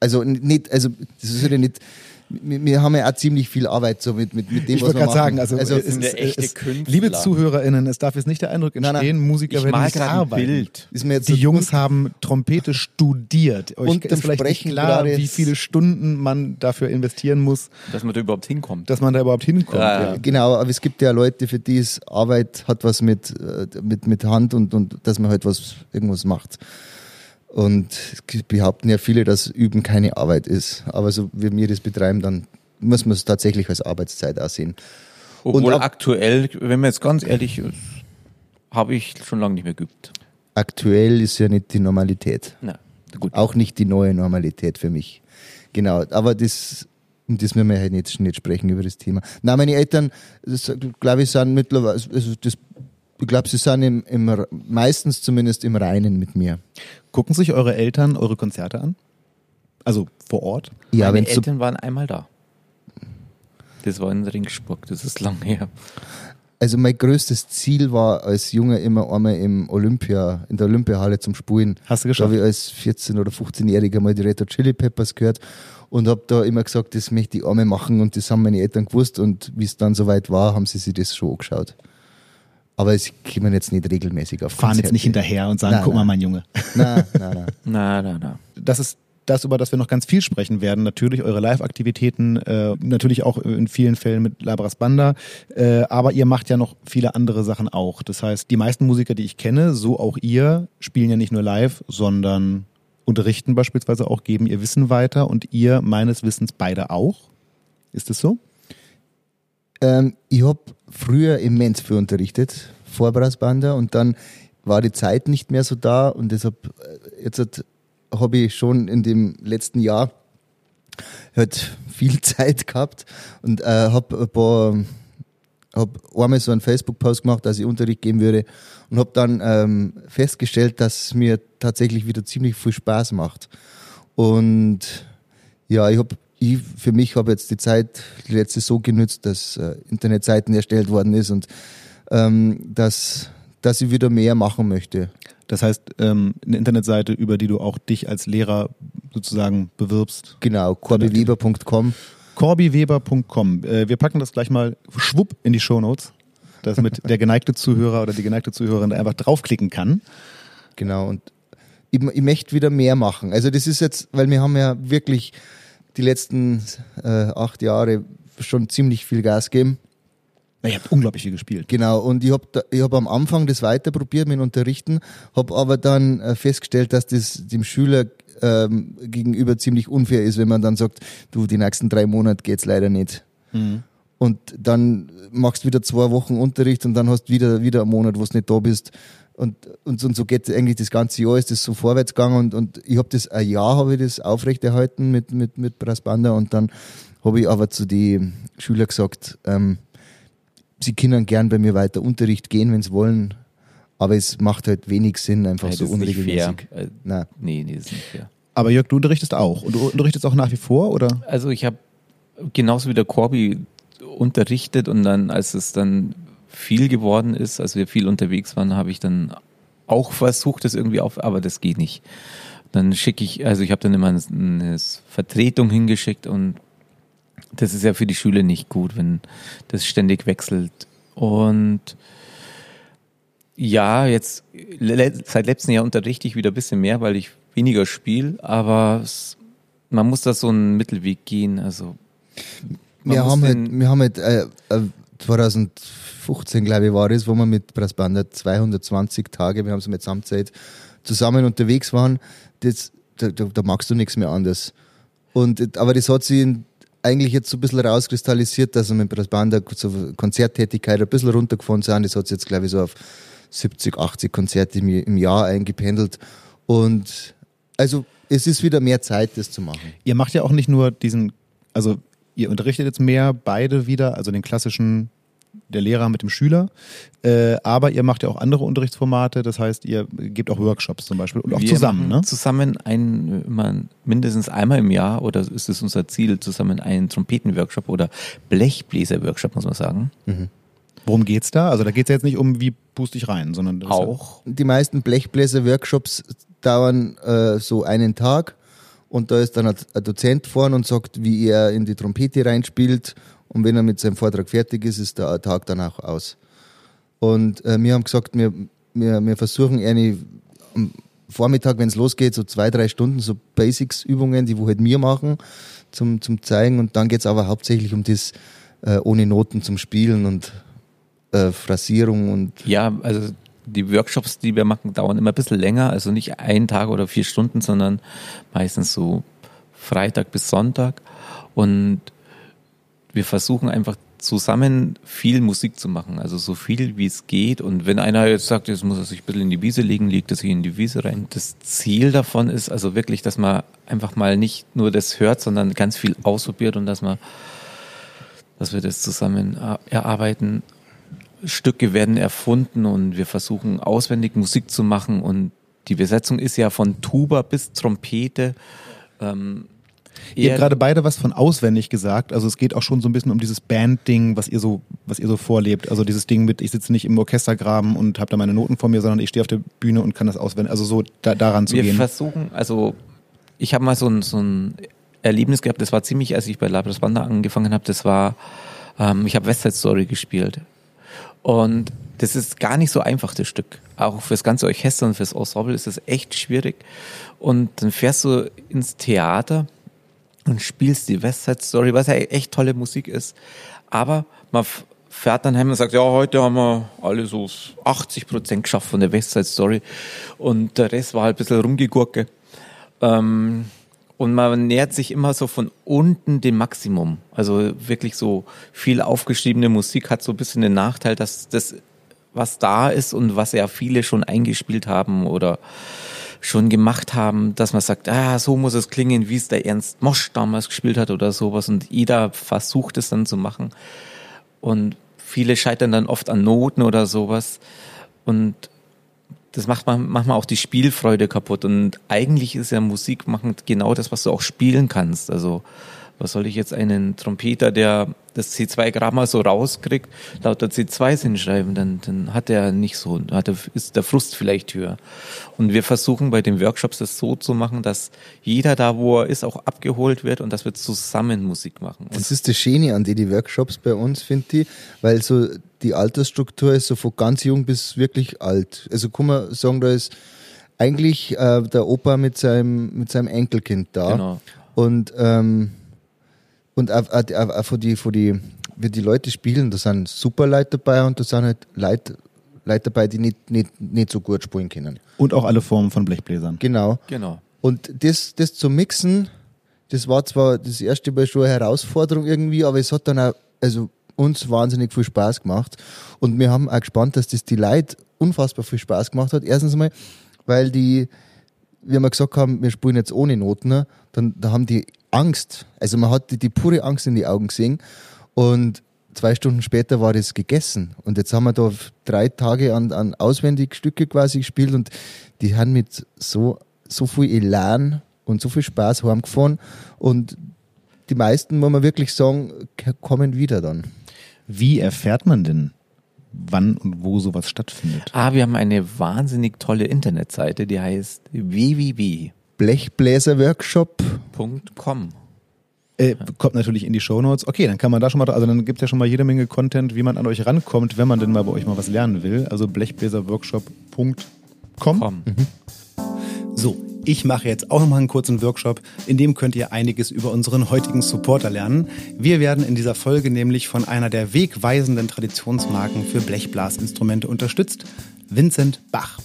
B: Also, nicht, also, das ist ja nicht, wir, wir haben ja auch ziemlich viel Arbeit so mit, mit, mit dem,
C: Ich
B: was
C: wollte
B: wir
C: gerade
B: machen.
C: sagen, also, es,
A: sind ja
C: es,
A: echte
C: es,
A: Künstler.
C: liebe ZuhörerInnen, es darf jetzt nicht der Eindruck
B: Nein,
C: entstehen,
B: nein.
C: Musiker
A: Ich
C: werden
A: mal
C: nicht arbeiten.
A: Bild.
B: ist mir jetzt
C: Die
B: so
C: Jungs haben Trompete studiert. Euch
B: Und
C: ist vielleicht nicht
B: Sprechen
C: klar,
B: gerade
C: wie viele Stunden man dafür investieren muss,
A: dass man da überhaupt hinkommt.
C: dass man da überhaupt hinkommt.
A: Ja,
C: Ja.
B: Genau, aber es gibt ja Leute, für die es Arbeit hat was mit, äh, mit, mit Hand und, und dass man halt was, irgendwas macht. Und behaupten ja viele, dass Üben keine Arbeit ist. Aber so wie wir das betreiben, dann muss man es tatsächlich als Arbeitszeit aussehen.
A: Obwohl
B: ab-
A: aktuell, wenn man jetzt ganz ehrlich ist, habe ich schon lange nicht mehr geübt.
B: Aktuell ist ja nicht die Normalität.
A: Na, gut.
B: Auch nicht die neue Normalität für mich. Genau, aber das, um das müssen wir halt nicht, nicht sprechen über das Thema. Na, meine Eltern, glaube ich, sind mittlerweile, also das, ich glaube, sie sind im, im, meistens zumindest im Reinen mit mir.
C: Gucken sich eure Eltern eure Konzerte an? Also vor Ort?
B: Ja,
A: Meine Eltern waren einmal da. Das war in Ringsburg, das ist lang her.
B: also mein größtes Ziel war als Junge immer einmal im Olympia, in der Olympiahalle zum Spielen.
C: Hast du
B: Da
C: geschafft?
B: habe ich als 14- oder 15-Jähriger mal die Red Hot Chili Peppers gehört und habe da immer gesagt, das möchte ich einmal machen und das haben meine Eltern gewusst und wie es dann soweit war, haben sie sich das schon angeschaut. Aber sie kommen jetzt nicht regelmäßig auf
C: Fahren jetzt nicht
B: Konzerte.
C: hinterher und sagen,
B: Nein,
C: guck mal,
B: nein.
C: mein Junge.
B: Nein, nein, nein.
A: Na, na, na.
C: das ist das, über das wir noch ganz viel sprechen werden. Natürlich eure Live-Aktivitäten, äh, natürlich auch in vielen Fällen mit Labras Banda. Äh, aber ihr macht ja noch viele andere Sachen auch. Das heißt, die meisten Musiker, die ich kenne, so auch ihr, spielen ja nicht nur live, sondern unterrichten beispielsweise auch, geben ihr Wissen weiter und ihr meines Wissens beide auch. Ist es so?
B: Ähm, ich habe früher immens viel unterrichtet, vor Brassbanda, und dann war die Zeit nicht mehr so da und deshalb äh, jetzt habe ich schon in dem letzten Jahr halt viel Zeit gehabt und äh, habe ein paar habe einmal so einen Facebook-Post gemacht, dass ich Unterricht geben würde und habe dann ähm, festgestellt, dass es mir tatsächlich wieder ziemlich viel Spaß macht. Und ja, ich habe ich für mich habe jetzt die Zeit die letzte so genützt, dass äh, Internetseiten erstellt worden ist und ähm, dass dass ich wieder mehr machen möchte.
C: Das heißt, ähm, eine Internetseite, über die du auch dich als Lehrer sozusagen bewirbst.
B: Genau, corbyweber.com.
C: corbyweber.com. Äh, wir packen das gleich mal schwupp in die Shownotes, damit der geneigte Zuhörer oder die geneigte Zuhörerin da einfach draufklicken kann.
B: Genau, und ich, ich möchte wieder mehr machen. Also das ist jetzt, weil wir haben ja wirklich die letzten äh, acht Jahre schon ziemlich viel Gas gegeben.
C: Ja, ihr habt unglaublich viel gespielt.
B: Genau, und ich habe ich hab am Anfang das weiter probiert mit Unterrichten, habe aber dann äh, festgestellt, dass das dem Schüler ähm, gegenüber ziemlich unfair ist, wenn man dann sagt, du, die nächsten drei Monate geht's leider nicht. Und dann machst du wieder zwei Wochen Unterricht und dann hast du wieder, wieder einen Monat, wo du nicht da bist. Und, und, und so geht eigentlich das ganze Jahr, ist das so vorwärts gegangen und, und ich habe das, ein Jahr habe ich das aufrechterhalten mit, mit, mit Brassbanda und dann habe ich aber zu den Schülern gesagt, ähm, sie können gern bei mir weiter Unterricht gehen, wenn sie wollen, aber es macht halt wenig Sinn, einfach
A: Nein,
B: so unregelmäßig.
A: Äh,
B: Nein.
A: Nee, nee, das ist nicht fair.
C: Aber Jörg, du unterrichtest auch. Und du unterrichtest auch nach wie vor, oder?
A: Also ich habe genauso wie der Corby unterrichtet und dann, als es dann viel geworden ist, als wir viel unterwegs waren, habe ich dann auch versucht, das irgendwie auf, aber das geht nicht. Dann schicke ich, also ich habe dann immer eine, eine Vertretung hingeschickt und das ist ja für die Schüler nicht gut, wenn das ständig wechselt. Und ja, jetzt seit letztem Jahr unterrichte ich wieder ein bisschen mehr, weil ich weniger spiele, aber es, man muss da so einen Mittelweg gehen. Also
B: Wir haben, halt, wir haben halt äh, äh, 2015, glaube ich, war es, wo wir mit Brassbanda 220 Tage, wir haben es mit Samtzeit, zusammen unterwegs waren. Das, da, da, da magst du nichts mehr anders. Und, aber das hat sich eigentlich jetzt so ein bisschen rauskristallisiert, dass wir mit Brassbanda so Konzerttätigkeit ein bisschen runtergefahren sind. Das hat sich jetzt, glaube ich, so auf 70, 80 Konzerte im, im Jahr eingependelt. Und also es ist wieder mehr Zeit, das zu machen.
C: Ihr macht ja auch nicht nur diesen, also ihr unterrichtet jetzt mehr beide wieder, also den klassischen, der Lehrer mit dem Schüler, äh, aber ihr macht ja auch andere Unterrichtsformate, das heißt, ihr gebt auch Workshops zum Beispiel und auch
A: wir
C: zusammen, ne?
A: Zusammen ein, immer mindestens einmal im Jahr oder ist es unser Ziel, zusammen einen Trompetenworkshop oder Blechbläserworkshop, muss man sagen.
C: Worum geht's da? Also da geht's ja jetzt nicht um, wie puste ich rein, sondern das ist ja-
A: Auch.
B: die meisten Blechbläser-Workshops dauern äh, so einen Tag und da ist dann ein, Dozent vorne und sagt, wie er in die Trompete reinspielt und wenn er mit seinem Vortrag fertig ist, ist der Tag dann auch aus. Und äh, wir haben gesagt, wir, wir, wir versuchen eine am Vormittag, wenn es losgeht, so zwei, drei Stunden, so Basics-Übungen, die wo halt wir machen, zum, zum zeigen und dann geht's aber hauptsächlich um das äh, ohne Noten zum Spielen und äh, Phrasierung und
A: Ja, also die Workshops, die wir machen, dauern immer ein bisschen länger. Also nicht ein Tag oder vier Stunden, sondern meistens so Freitag bis Sonntag. Und wir versuchen einfach zusammen viel Musik zu machen. Also so viel wie es geht. Und wenn einer jetzt sagt, jetzt muss er sich ein bisschen in die Wiese legen, legt er sich in die Wiese rein. Das Ziel davon ist also wirklich, dass man einfach mal nicht nur das hört, sondern ganz viel ausprobiert und dass man, dass wir das zusammen äh, erarbeiten. Stücke werden erfunden und wir versuchen auswendig Musik zu machen und die Besetzung ist ja von Tuba bis Trompete. Ähm,
C: Ihr habt gerade beide was von auswendig gesagt. Also es geht auch schon so ein bisschen um dieses Band-Ding, was ihr so, was ihr so vorlebt. Also dieses Ding mit, ich sitze nicht im Orchestergraben und habe da meine Noten vor mir, sondern ich stehe auf der Bühne und kann das auswendig. Also so da, daran zu
A: Wir
C: gehen.
A: versuchen, also ich habe mal so ein, so ein Erlebnis gehabt, das war ziemlich, als ich bei Labras Banda angefangen habe, das war, ähm, ich habe West Side Story gespielt. Und das ist gar nicht so einfach, das Stück. Auch fürs ganze Orchester und fürs Ensemble ist es echt schwierig. Und dann fährst du ins Theater und spielst die West Side Story, was ja echt tolle Musik ist. Aber man fährt dann heim und sagt, ja, heute haben wir alle so 80 Prozent geschafft von der West Side Story. Und der Rest war halt ein bisschen rumgegurke. Ähm, und man nähert sich immer so von unten dem Maximum. Also wirklich so viel aufgeschriebene Musik hat so ein bisschen den Nachteil, dass das, was da ist und was ja viele schon eingespielt haben oder schon gemacht haben, dass man sagt, ah, so muss es klingen, wie es der Ernst Mosch damals gespielt hat oder sowas. Und jeder versucht es dann zu machen. Und viele scheitern dann oft an Noten oder sowas. Und das macht man manchmal auch die Spielfreude kaputt. Und eigentlich ist ja Musik machen genau das, was du auch spielen kannst. Also was soll ich jetzt einen Trompeter, der das C2 gerade mal so rauskriegt, lauter C2s hinschreiben, dann, dann hat er nicht so, hat er, ist der Frust vielleicht höher. Und wir versuchen bei den Workshops das so zu machen, dass jeder da, wo er ist, auch abgeholt wird und dass wir zusammen Musik machen. Und
B: Das ist das Schöne an die, die Workshops bei uns, finde ich, weil so die Altersstruktur ist so von ganz jung bis wirklich alt. Also kann man sagen, da ist eigentlich äh, der Opa mit seinem, mit seinem Enkelkind da.
A: Genau.
B: Und, ähm, und auch, auch, auch auch von die, von die, wie die Leute spielen, da sind super Leute dabei und da sind halt Leute, Leute dabei, die nicht, nicht, nicht so gut spielen können.
C: Und auch alle Formen von Blechbläsern.
B: Genau.
A: Genau.
B: Und das, das zu mixen, das war zwar das erste Mal schon eine Herausforderung irgendwie, aber es hat dann auch, also uns wahnsinnig viel Spaß gemacht. Und wir haben auch gespannt, dass das die Leute unfassbar viel Spaß gemacht hat. Erstens mal, weil die, wie wir gesagt haben, wir spielen jetzt ohne Noten, ne, dann da haben die Angst. Also man hat die, die pure Angst in die Augen gesehen. Und zwei Stunden später war das gegessen. Und jetzt haben wir da drei Tage an, an auswendig Stücke quasi gespielt und die haben mit so, so viel Elan und so viel Spaß heimgefahren. Und die meisten, muss man wirklich sagen, kommen wieder dann.
C: Wie erfährt man denn, wann und wo sowas stattfindet?
A: Ah, wir haben eine wahnsinnig tolle Internetseite, die heißt www.com.
B: Blechbläser-Workshop.
C: Äh, kommt natürlich in die Shownotes. Okay, dann kann man da schon mal, also dann gibt es ja schon mal jede Menge Content, wie man an euch rankommt, wenn man denn mal bei euch mal was lernen will. Also blechbläserworkshop.com.
A: Com.
C: So, ich mache jetzt auch nochmal einen kurzen Workshop, in dem könnt ihr einiges über unseren heutigen Supporter lernen. Wir werden in dieser Folge nämlich von einer der wegweisenden Traditionsmarken für Blechblasinstrumente unterstützt, Vincent Bach.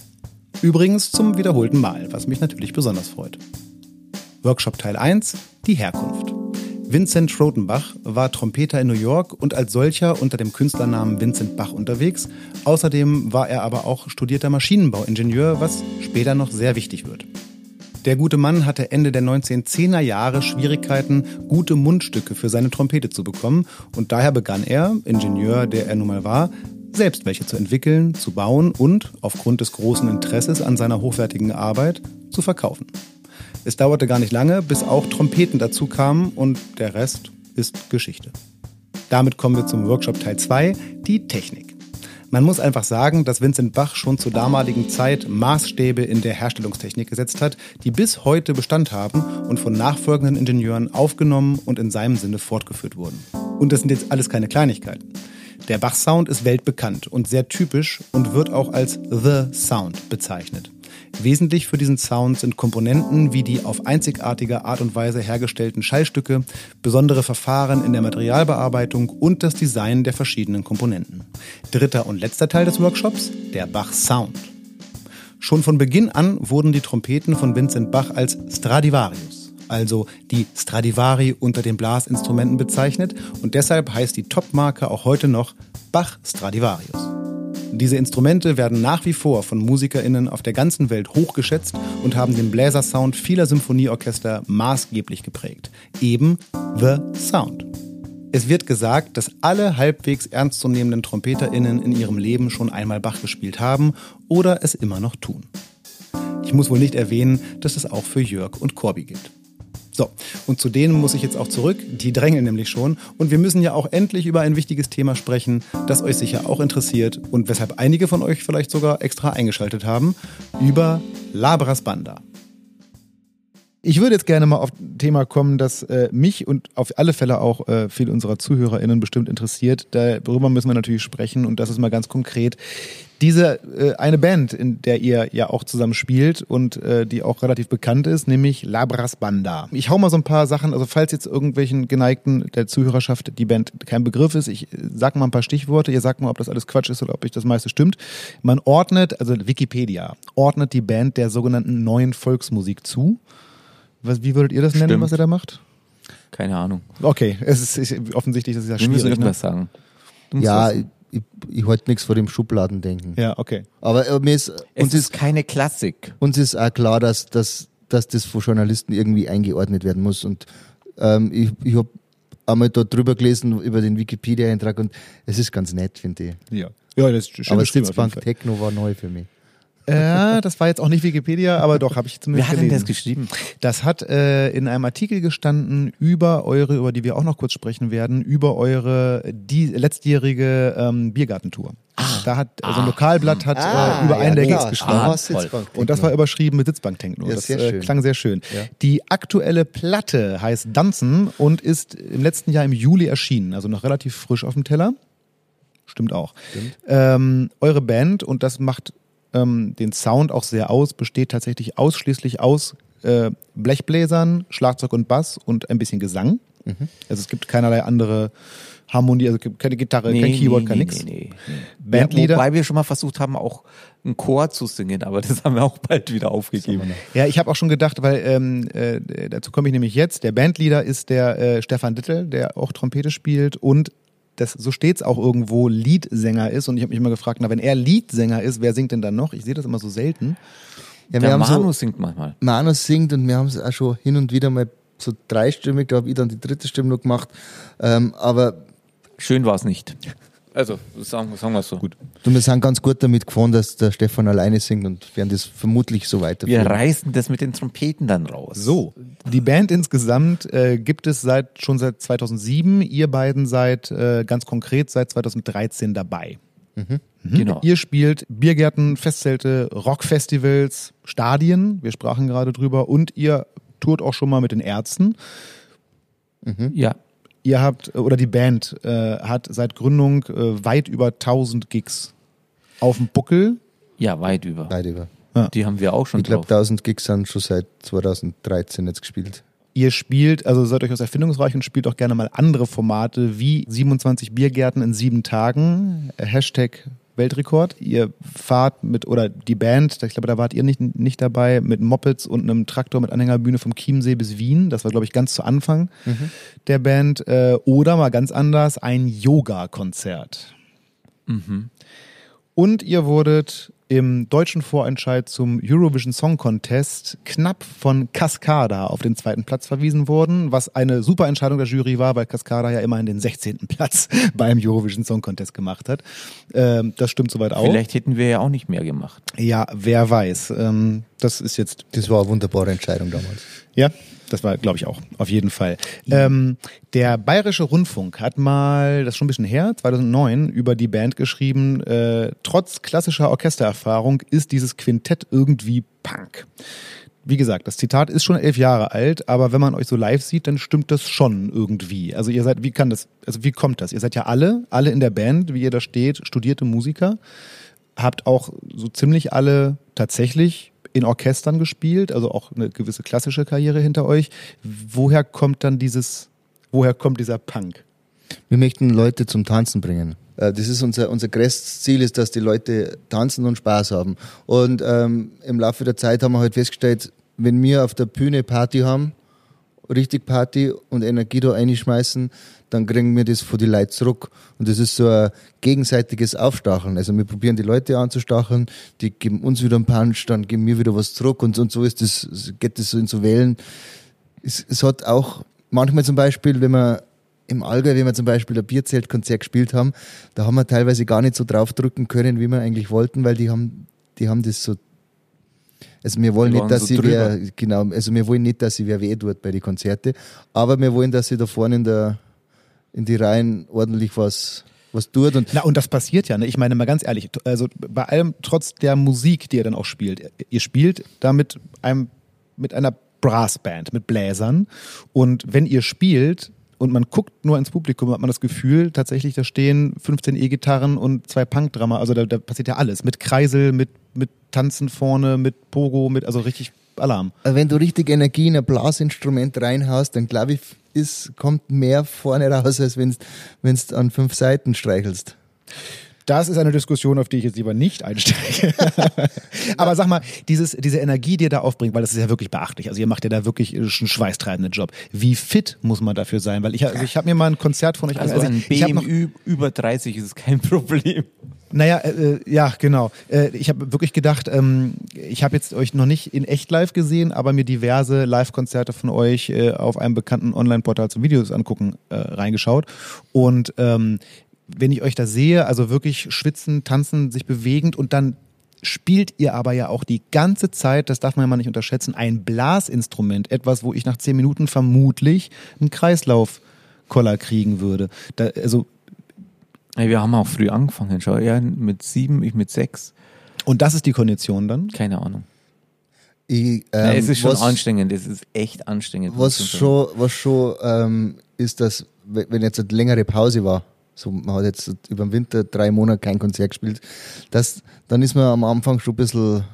C: Übrigens zum wiederholten Mal, was mich natürlich besonders freut. Workshop Teil 1, die Herkunft. Vincent Schrotenbach war Trompeter in New York und als solcher unter dem Künstlernamen Vincent Bach unterwegs. Außerdem war er aber auch studierter Maschinenbauingenieur, was später noch sehr wichtig wird. Der gute Mann hatte Ende der 1910er Jahre Schwierigkeiten, gute Mundstücke für seine Trompete zu bekommen und daher begann er, Ingenieur, der er nun mal war, selbst welche zu entwickeln, zu bauen und, aufgrund des großen Interesses an seiner hochwertigen Arbeit, zu verkaufen. Es dauerte gar nicht lange, bis auch Trompeten dazu kamen und der Rest ist Geschichte. Damit kommen wir zum Workshop Teil 2, die Technik. Man muss einfach sagen, dass Vincent Bach schon zur damaligen Zeit Maßstäbe in der Herstellungstechnik gesetzt hat, die bis heute Bestand haben und von nachfolgenden Ingenieuren aufgenommen und in seinem Sinne fortgeführt wurden. Und das sind jetzt alles keine Kleinigkeiten. Der Bach-Sound ist weltbekannt und sehr typisch und wird auch als The Sound bezeichnet. Wesentlich für diesen Sound sind Komponenten wie die auf einzigartige Art und Weise hergestellten Schallstücke, besondere Verfahren in der Materialbearbeitung und das Design der verschiedenen Komponenten. Dritter und letzter Teil des Workshops, der Bach Sound. Schon von Beginn an wurden die Trompeten von Vincent Bach als Stradivarius, also die Stradivari unter den Blasinstrumenten bezeichnet und deshalb heißt die Topmarke auch heute noch Bach Stradivarius. Diese Instrumente werden nach wie vor von MusikerInnen auf der ganzen Welt hochgeschätzt und haben den Bläsersound vieler Symphonieorchester maßgeblich geprägt. Eben The Sound. Es wird gesagt, dass alle halbwegs ernstzunehmenden TrompeterInnen in ihrem Leben schon einmal Bach gespielt haben oder es immer noch tun. Ich muss wohl nicht erwähnen, dass es auch für Jörg und Corby gilt. So, und zu denen muss ich jetzt auch zurück. Die drängeln nämlich schon. Und wir müssen ja auch endlich über ein wichtiges Thema sprechen, das euch sicher auch interessiert und weshalb einige von euch vielleicht sogar extra eingeschaltet haben, über Labras Banda. Ich würde jetzt gerne mal auf ein Thema kommen, das äh, mich und auf alle Fälle auch äh, viele unserer ZuhörerInnen bestimmt interessiert. Darüber müssen wir natürlich sprechen und das ist mal ganz konkret. Diese äh, eine Band, in der ihr ja auch zusammen spielt und äh, die auch relativ bekannt ist, nämlich Labras Banda. Ich hau mal so ein paar Sachen, also falls jetzt irgendwelchen Geneigten der Zuhörerschaft die Band kein Begriff ist, ich äh, sag mal ein paar Stichworte, ihr sagt mal, ob das alles Quatsch ist oder ob ich das meiste stimmt. Man ordnet, also Wikipedia, ordnet die Band der sogenannten neuen Volksmusik zu. Was, wie würdet ihr das nennen,
A: Stimmt.
C: was er da macht?
A: Keine Ahnung.
C: Okay, es ist, ist offensichtlich, das ist ja
A: Wir müssen
C: schwierig. Ne?
A: irgendwas sagen.
B: Ja, ich, ich, halte nichts vor dem Schubladendenken.
C: Ja, okay.
B: Aber äh, mir ist,
A: es
B: uns,
A: ist
B: ist,
A: keine Klassik.
B: uns ist auch klar, dass, dass, dass das von Journalisten irgendwie eingeordnet werden muss. Und ähm, ich, ich habe einmal dort drüber gelesen über den Wikipedia-Eintrag und es ist ganz nett, finde ich.
C: Ja. Ja, das ist schön
B: Aber Sitzbank. Techno war neu für mich.
C: Äh, das war jetzt auch nicht Wikipedia, aber doch, habe ich
A: Wer
C: zumindest
A: hat denn das
C: gelesen.
A: geschrieben?
C: Das hat äh, in einem Artikel gestanden über eure, über die wir auch noch kurz sprechen werden, über eure die letztjährige ähm, Biergartentour. Da hat also ein Lokalblatt hat äh, über einen der. Gigs
B: Ah,
C: geschrieben.
B: Sitzbank
C: Und das war überschrieben mit Sitzbank-Techno.
B: Ja,
C: das
B: sehr
C: äh, klang sehr schön.
B: Ja.
C: Die aktuelle Platte heißt Danzen und ist im letzten Jahr im Juli erschienen, also noch relativ frisch auf dem Teller. Stimmt auch. Ähm, eure Band, und das macht ähm, den Sound auch sehr aus, besteht tatsächlich ausschließlich aus äh, Blechbläsern, Schlagzeug und Bass und ein bisschen Gesang. Also es gibt keinerlei andere Harmonie, also keine Gitarre, kein Keyboard, kein nix.
A: nee, nee.
C: Bandlieder?
A: Wobei wir schon mal versucht haben, auch einen Chor zu singen, aber das haben wir auch bald wieder aufgegeben.
C: Ja, ich habe auch schon gedacht, weil ähm, äh, dazu komme ich nämlich jetzt. Der Bandleader ist der äh, Stefan Dittel, der auch Trompete spielt und das so steht's auch irgendwo Leadsänger ist und ich habe mich immer gefragt, na wenn er Leadsänger ist, wer singt denn dann noch? Ich sehe das immer so selten.
B: Ja, wir haben
A: Manu
B: so,
A: singt manchmal.
B: Manus singt und wir haben es auch schon hin und wieder mal so dreistimmig, da habe ich dann die dritte Stimme noch gemacht. Ähm, aber
A: Schön war es nicht. Also, sagen, sagen wir es so. Gut.
B: du, wir sind ganz gut damit gefahren, dass der Stefan alleine singt und werden das vermutlich so
A: Wir
B: weiterführen.
A: reißen das mit den Trompeten dann raus.
C: So, die Band insgesamt äh, gibt es seit schon seit 2007. Ihr beiden seid äh, ganz konkret seit 2013 dabei.
A: Genau.
C: Ihr spielt Biergärten, Festzelte, Rockfestivals, Stadien. Wir sprachen gerade drüber und ihr tourt auch schon mal mit den Ärzten.
A: Ja.
C: Ihr habt oder die Band äh, hat seit Gründung äh, weit über 1000 Gigs auf dem Buckel.
A: Ja, weit über.
B: Weit über.
A: Die haben wir auch schon
B: Ich glaube,
A: drauf.
B: 1000 Gigs sind schon seit 2013 jetzt gespielt.
C: Ihr spielt, also seid euch aus erfindungsreich und spielt auch gerne mal andere Formate wie 27 Biergärten in sieben Tagen, Hashtag Weltrekord. Ihr fahrt mit, oder die Band, ich glaube, da wart ihr nicht, nicht dabei, mit Mopeds und einem Traktor mit Anhängerbühne vom Chiemsee bis Wien. Das war, glaube ich, ganz zu Anfang der Band. Äh, oder mal ganz anders, ein Yoga-Konzert. Und ihr wurdet im deutschen Vorentscheid zum Eurovision Song Contest knapp von Cascada auf den zweiten Platz verwiesen worden, was eine super Entscheidung der Jury war, weil Cascada ja immerhin den 16. Platz beim Eurovision Song Contest gemacht hat. Ähm, das stimmt soweit auch.
A: Vielleicht hätten wir ja auch nicht mehr gemacht.
C: Ja, wer weiß. Ähm, das ist jetzt
B: Das war eine wunderbare Entscheidung damals.
C: ja, das war, glaube ich, auch. Auf jeden Fall. Ähm, der Bayerische Rundfunk hat mal, das ist schon ein bisschen her, 2009, über die Band geschrieben, äh, trotz klassischer Orchestererfahrung ist dieses Quintett irgendwie Punk. Wie gesagt, das Zitat ist schon elf Jahre alt, aber wenn man euch so live sieht, dann stimmt das schon irgendwie. Also ihr seid, wie kann das, also wie kommt das? Ihr seid ja alle, alle in der Band, wie ihr da steht, studierte Musiker, habt auch so ziemlich alle tatsächlich in Orchestern gespielt, also auch eine gewisse klassische Karriere hinter euch. Woher kommt dann dieses, woher kommt dieser Punk?
B: Wir möchten Leute zum Tanzen bringen. Äh, Das ist unser, unser größtes Ziel, ist, dass die Leute tanzen und Spaß haben. Und ähm, im Laufe der Zeit haben wir halt festgestellt, wenn wir auf der Bühne Party haben, richtig Party und Energie da reinschmeißen, dann kriegen wir das von die Leuten zurück. Und das ist so ein gegenseitiges Aufstacheln. Also wir probieren die Leute anzustacheln, die geben uns wieder einen Punch, dann geben wir wieder was zurück und, und so ist das, geht das so in so Wellen. Es, es hat auch manchmal zum Beispiel, wenn wir im Allgäu, wenn wir zum Beispiel ein Bierzeltkonzert gespielt haben, da haben wir teilweise gar nicht so draufdrücken können, wie wir eigentlich wollten, weil die haben, die haben das so Also wir wollen nicht, dass
A: so
B: sie wer, genau, also wir wollen nicht, dass sie wer weh tut bei den Konzerten, aber wir wollen, dass sie da vorne in der in die Reihen ordentlich was was tut und
C: Na, und das passiert ja, ne? Ich meine mal ganz ehrlich, also bei allem, trotz der Musik, die ihr dann auch spielt, ihr spielt da mit einem, mit einer Brassband, mit Bläsern. Und wenn ihr spielt und man guckt nur ins Publikum, hat man das Gefühl, tatsächlich, da stehen 15 E-Gitarren und zwei Punkdrummer. Also da, da passiert ja alles. Mit Kreisel, mit, mit Tanzen vorne, mit Pogo, mit, also richtig Alarm.
B: Also wenn du richtig Energie in ein Blasinstrument reinhaust, dann glaube ich, ist, kommt mehr vorne raus, als wenn du an fünf Seiten streichelst.
C: Das ist eine Diskussion, auf die ich jetzt lieber nicht einsteige. Aber sag mal, dieses, diese Energie, die ihr da aufbringt, weil das ist ja wirklich beachtlich. Also ihr macht ja da wirklich einen schweißtreibenden Job. Wie fit muss man dafür sein? Weil ich, also ich habe mir mal ein Konzert von euch
A: Also
C: angesehen.
A: ein
C: ich noch,
A: BMÜ über 30 ist kein Problem.
C: Naja, äh, ja, genau. Äh, ich habe wirklich gedacht, ähm, ich habe jetzt euch noch nicht in echt live gesehen, aber mir diverse Live-Konzerte von euch äh, auf einem bekannten Online-Portal zum Videos angucken äh, reingeschaut. Und ähm, wenn ich euch da sehe, also wirklich schwitzen, tanzen, sich bewegend und dann spielt ihr aber ja auch die ganze Zeit, das darf man ja mal nicht unterschätzen, ein Blasinstrument. Etwas, wo ich nach zehn Minuten vermutlich einen Kreislaufkoller kriegen würde. Da, also
A: Ja, wir haben auch früh angefangen. Schau, er mit sieben, ich mit sechs.
C: und das ist die Kondition dann?
A: Keine Ahnung.
B: Ich,
A: Ja,
B: ähm,
A: es ist schon
B: was,
A: anstrengend. Es ist echt anstrengend.
B: Was schon, was schon ähm, ist, dass, wenn wenn jetzt eine längere Pause war, so man hat jetzt über den Winter drei Monate kein Konzert gespielt, das, dann ist man am Anfang schon ein bisschen,
A: Dann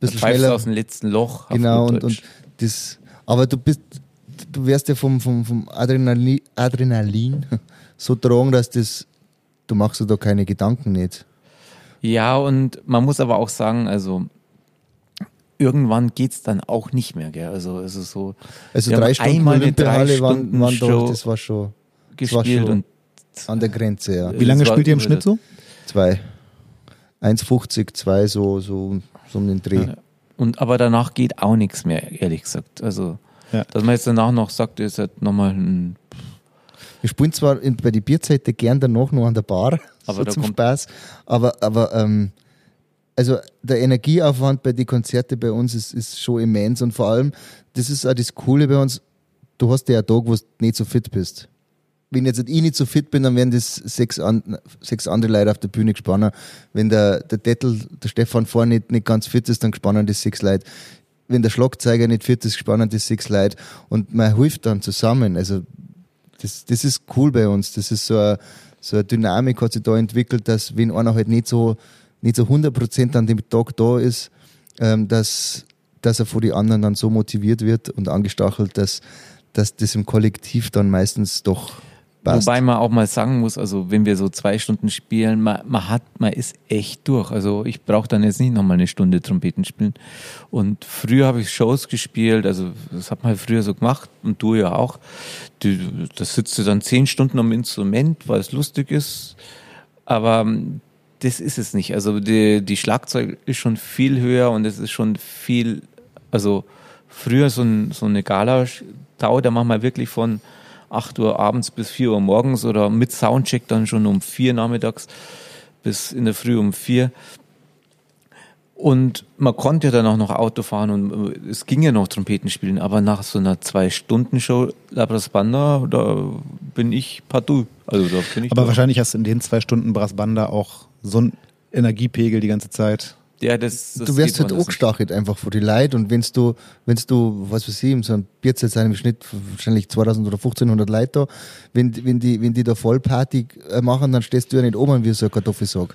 B: bisschen schneller.
A: aus dem letzten Loch.
B: Genau, und, und das, aber du bist, du wirst ja vom, vom, vom Adrenalin, Adrenalin so tragen, dass das, du machst dir da keine Gedanken nicht.
A: Ja, und man muss aber auch sagen, also irgendwann geht's dann auch nicht mehr, gell? Also es ist so.
B: Also drei Stunden
A: einmal eine drei
B: waren,
A: Stunden
B: waren doch,
A: Show
B: das war schon das war
A: gespielt
B: schon
A: und
B: an der Grenze, ja.
C: Wie lange spielt ihr im. Schnitt so?
B: Zwei. 1,50, zwei, so, so, so um den Dreh.
A: Und aber danach geht auch nichts mehr, ehrlich gesagt. Also,
C: Ja.
A: dass man jetzt danach noch sagt, ihr seid nochmal ein.
B: Wir spielen zwar in, bei die Bierzeiten gern danach noch an der Bar,
A: Aber
B: so
A: da
B: zum Spaß, aber, aber ähm, also der Energieaufwand bei den Konzerten bei uns ist, ist schon immens und vor allem, das ist auch das Coole bei uns, du hast ja einen Tag, wo du nicht so fit bist. Wenn jetzt ich nicht so fit bin, dann werden das sechs, an, sechs andere Leute auf der Bühne gespannt. Wenn der, der Dettel, der Stefan vorne nicht, nicht ganz fit ist, dann gespannen das sechs Leute. Wenn der Schlagzeuger nicht fit ist, gespannen das sechs Leute. Und man hilft dann zusammen. Also das, das ist cool bei uns. Das ist so eine, so eine Dynamik hat sich da entwickelt, dass wenn einer halt nicht so, nicht so 100% an dem Tag da ist, ähm, dass, dass er von den anderen dann so motiviert wird und angestachelt, dass, dass das im Kollektiv dann meistens doch passt.
A: Wobei man auch mal sagen muss, also wenn wir so zwei Stunden spielen, man, man hat, man ist echt durch. Also ich brauche dann jetzt nicht nochmal eine Stunde Trompeten spielen. Und früher habe ich Shows gespielt, also das hat man halt früher so gemacht und du ja auch. Da sitzt du dann zehn Stunden am Instrument, weil es lustig ist. Aber ähm, das ist es nicht. Also die, die Schlagzeug ist schon viel höher und es ist schon viel, also früher so, ein, so eine Gala-Tau, da machen wir wirklich von 8 Uhr abends bis 4 Uhr morgens oder mit Soundcheck dann schon um 4 nachmittags bis in der Früh um 4. Und man konnte ja dann auch noch Auto fahren und äh, es ging ja noch Trompeten spielen, aber nach so einer Zwei-Stunden-Show Labras Banda, da bin ich partout. Also da bin ich
C: Aber
A: da.
C: wahrscheinlich hast du in den zwei Stunden Brassbanda auch so einen Energiepegel die ganze Zeit.
A: Ja, das, das
B: du wirst halt
A: woanders nicht.
B: angestachelt einfach von den Leuten und wenn's du, wenn's du, was weiß ich, in so einem Bierzeit sein im Schnitt wahrscheinlich 2000 oder 1500 Leute da, wenn, wenn die, wenn die da Vollparty äh, machen, dann stehst du ja nicht oben wie so ein Kartoffelsack.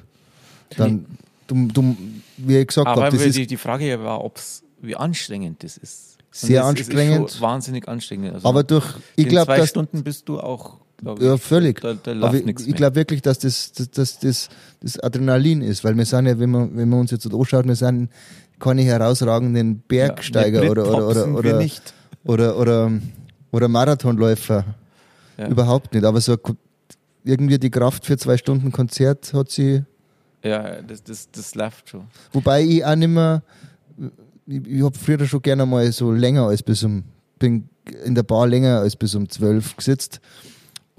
B: Dann, du, du, wie ich gesagt
A: Aber
B: habe, das
A: die,
B: ist,
A: die Frage war, ob's, wie anstrengend das ist. Und
B: Sehr anstrengend.
A: Wahnsinnig anstrengend. Also
B: aber durch, ich glaube,
A: zwei
B: dass,
A: Stunden bist du auch, glaube
B: Ja,
A: ich,
B: völlig.
A: Da, da
B: Aber ich, ich glaube wirklich, dass das, das, das, das, das Adrenalin ist, weil wir sind ja, wenn man, wenn man uns jetzt so anschaut, wir sind keine herausragenden Bergsteiger
A: Ja,
B: oder, oder, oder, oder,
A: nicht.
B: oder, oder, oder Marathonläufer.
A: Ja.
B: Überhaupt nicht. Aber so irgendwie die Kraft für zwei Stunden Konzert hat sie,
A: Ja, das, das, das läuft schon.
B: wobei ich auch nicht mehr, ich, ich habe früher schon gerne mal so länger als bis um, bin in der Bar länger als bis um zwölf gesetzt.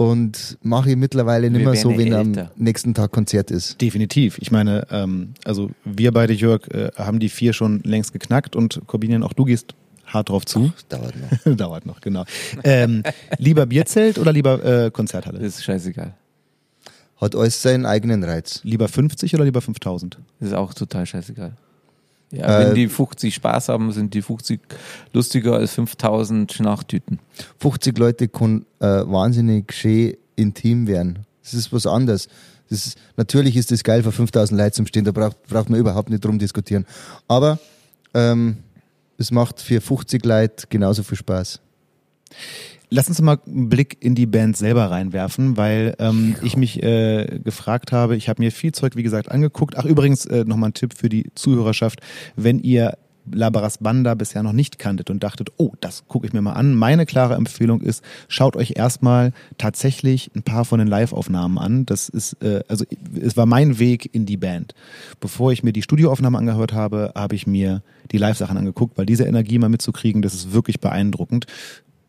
B: Und mache ich mittlerweile nicht mehr so, wenn am
A: älter.
B: nächsten Tag Konzert ist.
C: Definitiv. Ich meine, ähm, also wir beide, Jörg, äh, haben die vier schon längst geknackt und Corbinian, auch du gehst hart drauf zu.
B: Dauert noch.
C: Dauert noch, genau. Ähm, lieber Bierzelt oder lieber äh, Konzerthalle?
A: Das ist scheißegal.
B: Hat alles seinen eigenen Reiz.
C: Lieber 50 oder lieber 5000?
A: Das ist auch total scheißegal. Ja,
B: Äh,
A: wenn die 50 Spaß haben, sind die 50 lustiger als 5000 Schnarchtüten.
B: 50 Leute können äh, wahnsinnig schön intim werden. Das ist was anderes. Das ist, natürlich ist das geil, vor 5000 Leuten zum Stehen, da braucht, braucht man überhaupt nicht drum diskutieren. Aber ähm, es macht für 50 Leute genauso viel Spaß.
C: Lass uns mal einen Blick in die Band selber reinwerfen, weil ähm, ich mich äh, gefragt habe, ich habe mir viel Zeug, wie gesagt, angeguckt. Ach, übrigens äh, nochmal ein Tipp für die Zuhörerschaft, wenn ihr Labaras Banda bisher noch nicht kanntet und dachtet, oh, das gucke ich mir mal an. Meine klare Empfehlung ist, schaut euch erstmal tatsächlich ein paar von den Live-Aufnahmen an. Das ist, äh, also es war mein Weg in die Band. Bevor ich mir die Studioaufnahmen angehört habe, habe ich mir die Live-Sachen angeguckt, weil diese Energie mal mitzukriegen, das ist wirklich beeindruckend.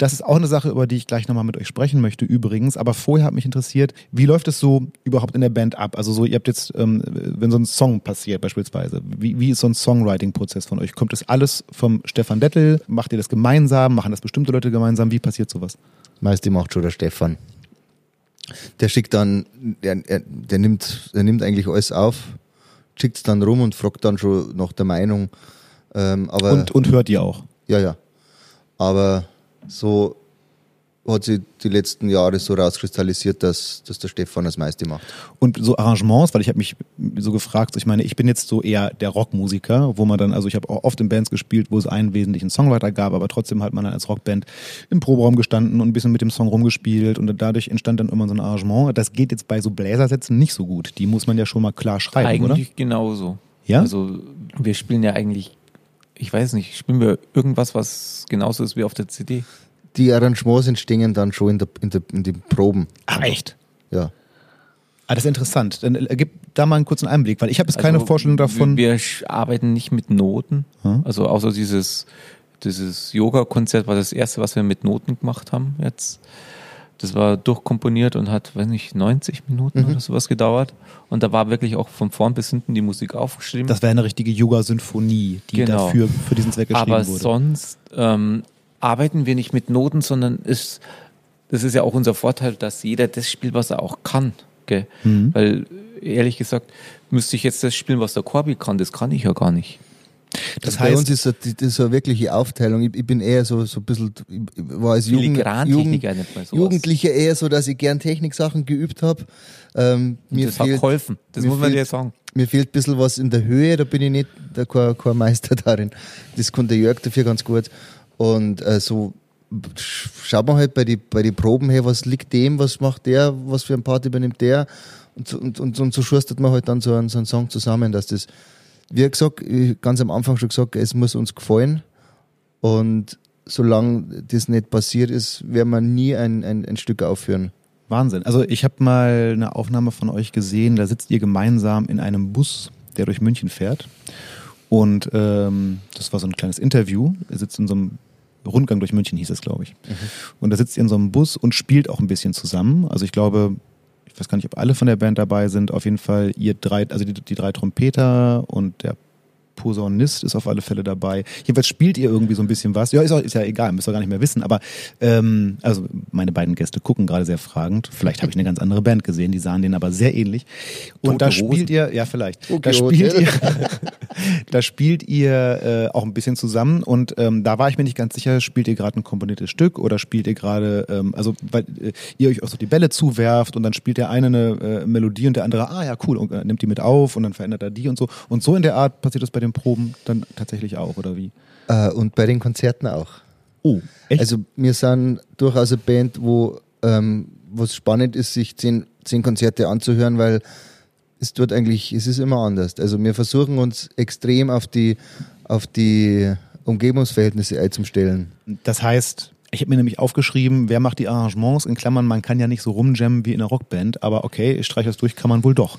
C: Das ist auch eine Sache, über die ich gleich nochmal mit euch sprechen möchte, übrigens. Aber vorher hat mich interessiert, wie läuft es so überhaupt in der Band ab? Also so, ihr habt jetzt, ähm, wenn so ein Song passiert beispielsweise, wie, wie ist so ein Songwriting-Prozess von euch? Kommt das alles vom Stefan Dettel? Macht ihr das gemeinsam? Machen das bestimmte Leute gemeinsam? Wie passiert sowas?
B: Meist die macht schon der Stefan. Der schickt dann, der, der, nimmt, der nimmt eigentlich alles auf, schickt es dann rum und fragt dann schon nach der Meinung. Ähm, aber
C: Und, und hört ihr auch?
B: ja, ja. Aber so hat sich die letzten Jahre so rauskristallisiert, dass, dass der Stefan das meiste macht.
C: Und so Arrangements, weil ich habe mich so gefragt, ich meine, ich bin jetzt so eher der Rockmusiker, wo man dann, also ich habe auch oft in Bands gespielt, wo es einen wesentlichen Songwriter gab, aber trotzdem hat man dann als Rockband im Proberaum gestanden und ein bisschen mit dem Song rumgespielt und dadurch entstand dann immer so ein Arrangement. Das geht jetzt bei so Bläsersätzen nicht so gut. Die muss man ja schon mal klar schreiben, oder?
A: Eigentlich genauso.
C: Ja?
A: Also wir spielen ja eigentlich, ich weiß nicht, spielen wir irgendwas, was genauso ist wie auf der CD?
B: Die Arrangements entstehen dann schon in, der, in, der, in den Proben.
C: Ach, echt?
B: Ja.
C: Ah, das ist interessant. Dann äh, gib da mal einen kurzen Einblick, weil ich habe jetzt keine
A: Also,
C: Vorstellung davon.
A: Wir arbeiten nicht mit Noten.
C: Hm?
A: Also außer dieses, dieses Yoga-Konzert war das erste, was wir mit Noten gemacht haben jetzt. Das war durchkomponiert und hat, weiß nicht, 90 Minuten
C: Mhm.
A: oder sowas gedauert. Und da war wirklich auch von vorn bis hinten die Musik aufgeschrieben.
C: Das wäre eine richtige Yoga-Symphonie, die
A: Genau.
C: dafür für diesen Zweck geschrieben
A: Aber
C: wurde.
A: sonst ähm, arbeiten wir nicht mit Noten, sondern ist, das ist ja auch unser Vorteil, dass jeder das spielt, was er auch kann.
C: Mhm.
A: Weil ehrlich gesagt, müsste ich jetzt das spielen, was der Corby kann, das kann ich ja gar nicht.
C: Das
B: Bei uns
C: heißt,
B: ist so, das so eine wirkliche Aufteilung. Ich, ich bin eher so, so ein bisschen, ich war als Jugend, Jugend. Jugendlicher eher so, dass ich gern Techniksachen geübt habe. Ähm, mir
A: das hat
B: fehlt,
A: geholfen, das muss man
B: fehlt-
A: dir sagen.
B: Mir fehlt ein bisschen was in der Höhe, da bin ich nicht der, kein, kein Meister darin. Das konnte der Jörg dafür ganz gut. Und äh, so sch- schaut man halt bei die, bei die Proben her, was liegt dem, was macht der, was für ein Part übernimmt der. Und, so- und, und, und so schustert man halt dann so einen, so einen Song zusammen, dass das, wie gesagt, ganz am Anfang schon gesagt, es muss uns gefallen. Und solange das nicht passiert ist, werden wir nie ein, ein, ein Stück aufführen.
C: Wahnsinn. Also ich habe mal eine Aufnahme von euch gesehen, da sitzt ihr gemeinsam in einem Bus, der durch München fährt. Und ähm, das war so ein kleines Interview. Er sitzt in so einem Rundgang durch München, hieß es, glaube ich. Und da sitzt ihr in so einem Bus und spielt auch ein bisschen zusammen. Also ich glaube, ich weiß gar nicht, ob alle von der Band dabei sind. Auf jeden Fall ihr drei, also die, die drei Trompeter und der Posaunist ist auf alle Fälle dabei. Jedenfalls spielt ihr irgendwie so ein bisschen was. Ja, ist, auch, ist ja egal, müsst ihr gar nicht mehr wissen. Aber ähm, also meine beiden Gäste gucken gerade sehr fragend. Vielleicht habe ich eine ganz andere Band gesehen, die sahen denen aber sehr ähnlich. Und
A: Tote
C: da
A: Hosen.
C: spielt ihr, ja vielleicht, da
B: Okay,
C: spielt
B: okay.
C: ihr, da spielt ihr äh, auch ein bisschen zusammen. Und ähm, da war ich mir nicht ganz sicher, spielt ihr gerade ein komponiertes Stück oder spielt ihr gerade, ähm, also weil äh, ihr euch auch so die Bälle zuwerft und dann spielt der eine eine äh, Melodie und der andere, ah ja cool, und äh, nimmt die mit auf und dann verändert er die und so. Und so in der Art passiert das bei den Proben dann tatsächlich auch, oder wie?
B: Äh, und bei den Konzerten auch.
C: Oh, echt?
B: Also wir sind durchaus eine Band, wo ähm, was spannend ist, sich zehn, zehn Konzerte anzuhören, weil es dort eigentlich, es ist immer anders. Also wir versuchen uns extrem auf die, auf die Umgebungsverhältnisse einzustellen.
C: Das heißt, ich habe mir nämlich aufgeschrieben, wer macht die Arrangements? In Klammern, man kann ja nicht so rumjammen wie in einer Rockband, aber okay, ich streiche das durch, kann man wohl doch.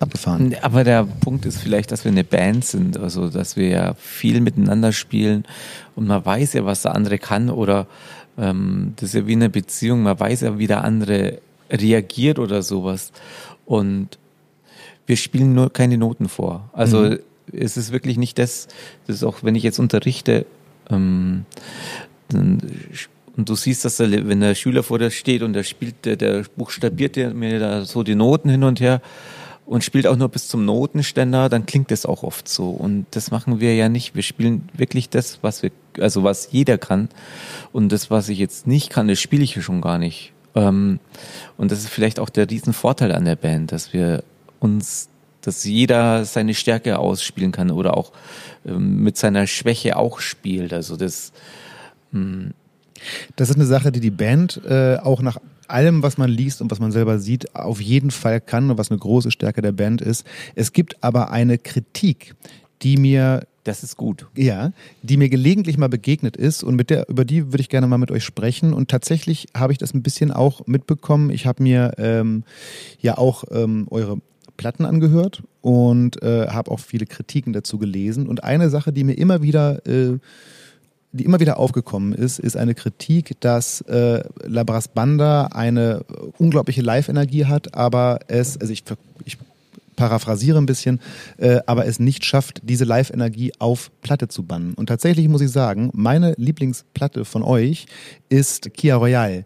C: Abgefahren.
A: Aber der Punkt ist vielleicht, dass wir eine Band sind, also dass wir ja viel miteinander spielen und man weiß ja, was der andere kann oder ähm, das ist ja wie eine Beziehung, man weiß ja, wie der andere reagiert oder sowas. Und wir spielen nur keine Noten vor. Also mhm. es ist wirklich nicht das, das ist auch, wenn ich jetzt unterrichte, ähm, dann, und du siehst, dass der, wenn der Schüler vor dir steht und der spielt, der, der buchstabiert mir da so die Noten hin und her und spielt auch nur bis zum Notenständer, dann klingt das auch oft so. Und das machen wir ja nicht. Wir spielen wirklich das, was wir, also was jeder kann. Und das, was ich jetzt nicht kann, das spiele ich ja schon gar nicht. Ähm, und das ist vielleicht auch der Riesenvorteil an der Band, dass wir uns, dass jeder seine Stärke ausspielen kann oder auch ähm, mit seiner Schwäche auch spielt. Also das.
C: Hm. Das ist eine Sache, die die Band äh, auch nach allem, was man liest und was man selber sieht, auf jeden Fall kann und was eine große Stärke der Band ist. Es gibt aber eine Kritik, die mir
A: das ist gut.
C: Ja, die mir gelegentlich mal begegnet ist und mit der, über die würde ich gerne mal mit euch sprechen. Und tatsächlich habe ich das ein bisschen auch mitbekommen. Ich habe mir ähm, ja auch ähm, eure Platten angehört und äh, habe auch viele Kritiken dazu gelesen. Und eine Sache, die mir immer wieder äh, die immer wieder aufgekommen ist, ist eine Kritik, dass äh, Labras Banda eine unglaubliche Live-Energie hat, aber es, also ich, ich paraphrasiere ein bisschen, äh, aber es nicht schafft, diese Live-Energie auf Platte zu bannen. Und tatsächlich muss ich sagen, meine Lieblingsplatte von euch ist Kia Royale.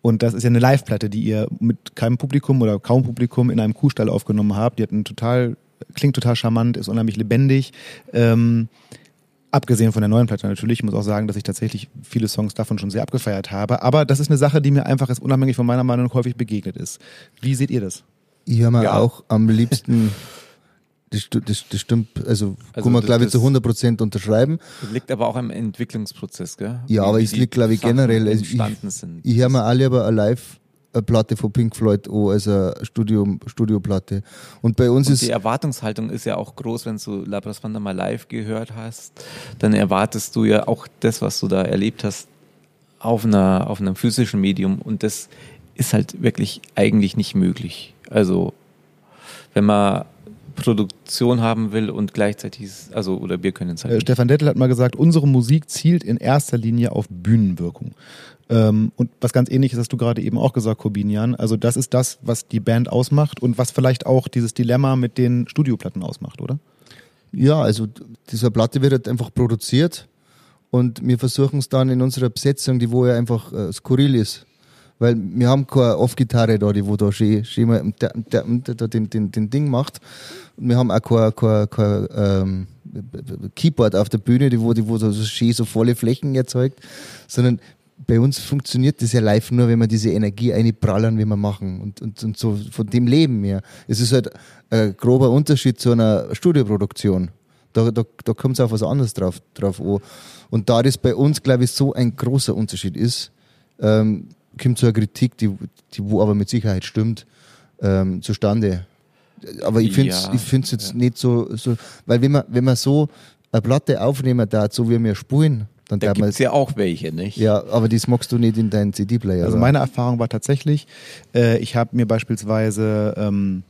C: Und das ist ja eine Live-Platte, die ihr mit keinem Publikum oder kaum Publikum in einem Kuhstall aufgenommen habt. Die hat einen total, klingt total charmant, ist unheimlich lebendig. Ähm, Abgesehen von der neuen Platte natürlich. Ich muss auch sagen, dass ich tatsächlich viele Songs davon schon sehr abgefeiert habe. Aber das ist eine Sache, die mir einfach jetzt unabhängig von meiner Meinung häufig begegnet ist. Wie seht ihr das?
B: Ich höre mal ja. auch am liebsten, das, das, das stimmt, also, also kann man glaube ich zu 100 Prozent unterschreiben.
A: Das liegt aber auch am Entwicklungsprozess, gell?
B: Ja, Wie aber es liegt glaube ich generell. Also ich, ich höre mir alle aber live eine Platte von Pink Floyd an, als eine Studio, Studioplatte. Und bei uns
A: und
B: ist.
A: Die Erwartungshaltung ist ja auch groß, wenn du Labras Wanda mal live gehört hast, dann erwartest du ja auch das, was du da erlebt hast, auf einer, auf einem physischen Medium. Und das ist halt wirklich eigentlich nicht möglich. Also, wenn man Produktion haben will und gleichzeitig, also, oder wir können es halt.
C: Äh, Stefan Dettel hat mal gesagt, unsere Musik zielt in erster Linie auf Bühnenwirkung. Ähm, und was ganz ähnliches hast du gerade eben auch gesagt, Corbinian. Also das ist das, was die Band ausmacht und was vielleicht auch dieses Dilemma mit den Studioplatten ausmacht, oder?
B: Ja, also diese Platte wird halt einfach produziert und wir versuchen es dann in unserer Besetzung, die wo ja einfach äh, skurril ist. Weil wir haben keine Off-Gitarre da, die wo da schön, schön mal den, den, den, Ding macht. Wir haben auch kein, kein, kein ähm, Keyboard auf der Bühne, die wo, die wo so schön so volle Flächen erzeugt, sondern bei uns funktioniert das ja live nur, wenn wir diese Energie einprallern, wie wir machen. Und, und, und so von dem leben wir. Es ist halt ein grober Unterschied zu einer Studioproduktion. Da, da, da kommt es auf was anderes drauf, drauf an. Und da das bei uns, glaube ich, so ein großer Unterschied ist, ähm, kommt so eine Kritik, die, die wo aber mit Sicherheit stimmt, ähm, zustande. Aber ich finde es ja, ich find's jetzt ja. nicht so, so, weil wenn man, wenn man so eine Platte aufnehmen darf, so wie wir spulen,
A: dann da gibt es ja auch welche, nicht?
B: Ja, aber das magst du nicht in deinen CD-Player.
C: Also meine Erfahrung war tatsächlich, äh, ich habe mir beispielsweise ähm,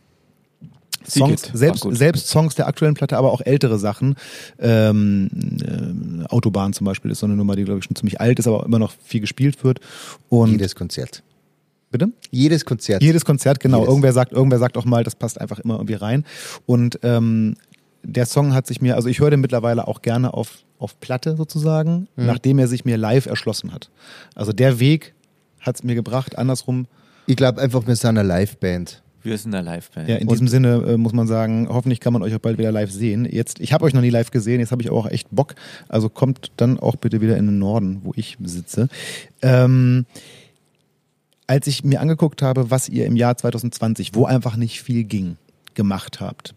C: Songs, selbst, selbst Songs der aktuellen Platte, aber auch ältere Sachen. Ähm, äh, Autobahn zum Beispiel ist so eine Nummer, die glaube ich schon ziemlich alt ist, aber immer noch viel gespielt wird. Und
B: Jedes Konzert.
C: Bitte?
B: Jedes Konzert.
C: Jedes Konzert, genau. Jedes. Irgendwer sagt, irgendwer sagt auch mal, das passt einfach immer irgendwie rein. Und ähm, der Song hat sich mir, also ich höre den mittlerweile auch gerne auf auf Platte sozusagen, mhm. nachdem er sich mir live erschlossen hat. Also der Weg hat es mir gebracht, andersrum.
B: Ich glaube einfach, wir sind eine Liveband.
A: Wir sind eine Liveband.
C: Ja, in diesem Sinne äh, muss man sagen, hoffentlich kann man euch auch bald wieder live sehen. Jetzt, ich habe euch noch nie live gesehen, jetzt habe ich auch echt Bock. Also kommt dann auch bitte wieder in den Norden, wo ich sitze. Ähm, als ich mir angeguckt habe, was ihr im Jahr 2020, wo einfach nicht viel ging, gemacht habt.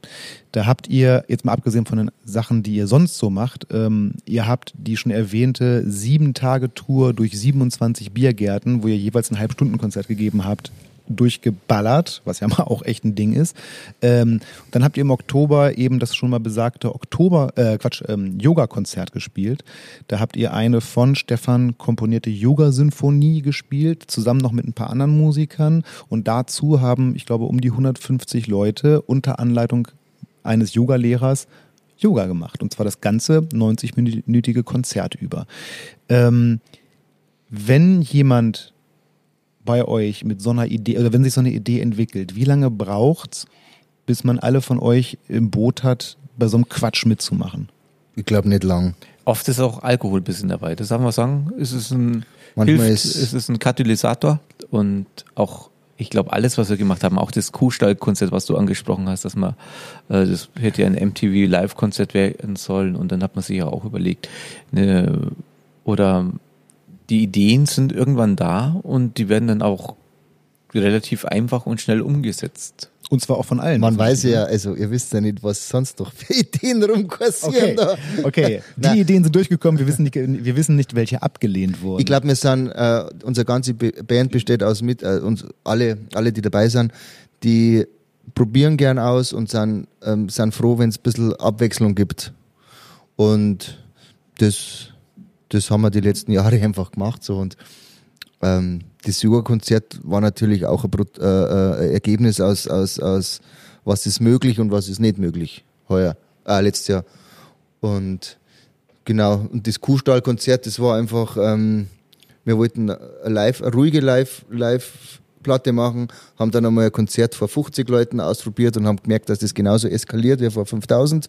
C: Da habt ihr, jetzt mal abgesehen von den Sachen, die ihr sonst so macht, ähm, ihr habt die schon erwähnte Sieben-Tage-Tour durch 27 Biergärten, wo ihr jeweils ein Halbstundenkonzert gegeben habt, durchgeballert, was ja mal auch echt ein Ding ist. Ähm, dann habt ihr im Oktober eben das schon mal besagte Oktober, äh, Quatsch, ähm, Yoga-Konzert gespielt. Da habt ihr eine von Stefan komponierte Yoga-Sinfonie gespielt, zusammen noch mit ein paar anderen Musikern. Und dazu haben, ich glaube, um die 150 Leute unter Anleitung eines Yogalehrers Yoga gemacht. Und zwar das ganze 90-minütige Konzert über. Ähm, wenn jemand bei euch mit so einer Idee, oder wenn sich so eine Idee entwickelt, wie lange braucht's, bis man alle von euch im Boot hat, bei so einem Quatsch mitzumachen?
B: Ich glaube nicht lang.
A: Oft ist auch Alkohol ein bisschen dabei. Das darf man sagen. Es ist ein,
B: Manchmal
A: hilft,
B: ist-
A: es ist ein Katalysator und auch, ich glaube, alles, was wir gemacht haben, auch das Kuhstallkonzert, was du angesprochen hast, dass man, äh, das hätte ja ein MTV Live-Konzert werden sollen und dann hat man sich ja auch überlegt, eine, oder die Ideen sind irgendwann da und die werden dann auch relativ einfach und schnell umgesetzt.
C: Und zwar auch von allen.
B: Man weiß ja, also ihr wisst ja nicht, was sonst noch für Ideen rumkursieren
C: Okay,
B: da.
C: okay. Die
B: Na.
C: Ideen sind durchgekommen, wir wissen nicht, wir wissen nicht welche abgelehnt wurden.
B: Ich glaube, wir sind, äh, unsere ganze Band besteht aus mit, äh, uns alle, alle, die dabei sind, die probieren gern aus und sind, ähm, sind froh, wenn es ein bisschen Abwechslung gibt. Und das, das haben wir die letzten Jahre einfach gemacht so und ähm, das Yoga-Konzert war natürlich auch ein, Brut- äh, äh, Ergebnis aus, aus, aus, was ist möglich und was ist nicht möglich. Heuer, äh, letztes Jahr. Und genau, und das Kuhstall-Konzert, das war einfach, ähm, wir wollten eine, live, eine ruhige Live, Live-Platte machen, haben dann einmal ein Konzert vor 50 Leuten ausprobiert und haben gemerkt, dass das genauso eskaliert wie vor 5000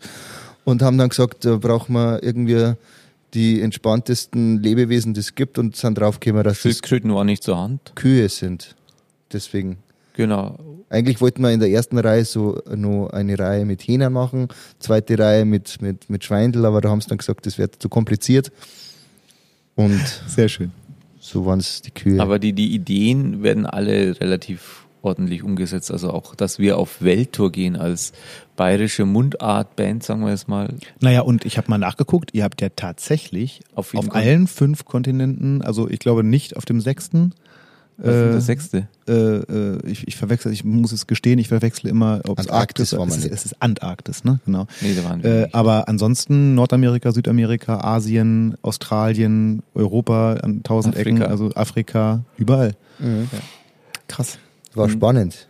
B: und haben dann gesagt, da brauchen wir irgendwie die entspanntesten Lebewesen, die es gibt und sind draufgekommen, dass das
A: Schildkröten war nicht zur Hand.
B: Kühe sind. Deswegen.
A: Genau.
B: Eigentlich wollten wir in der ersten Reihe so noch eine Reihe mit Hähnern machen, zweite Reihe mit, mit, mit Schweindel, aber da haben sie dann gesagt, das wird zu kompliziert. Und
C: Sehr schön.
B: so waren es die Kühe.
A: Aber die, die Ideen werden alle relativ ordentlich umgesetzt. Also auch, dass wir auf Welttour gehen als bayerische Mundart-Band, sagen wir jetzt mal.
C: Naja, und ich habe mal nachgeguckt, ihr habt ja tatsächlich
A: Auf
C: auf, allen fünf Kontinenten, also ich glaube nicht auf dem sechsten.
A: Was ist denn das sechste?
C: Äh, äh, ich, ich verwechsel, ich muss es gestehen, ich verwechsle immer, ob es
B: Antarktis
C: Arktis
B: war
C: es
B: man
C: ist. Es ist Antarktis, ne? Genau.
A: Nee, da waren wir
C: Äh,
A: nicht.
C: aber ansonsten Nordamerika, Südamerika, Asien, Australien, Europa an tausend
A: Afrika.
C: Ecken, also Afrika, überall.
B: Mhm.
C: Krass.
B: war spannend.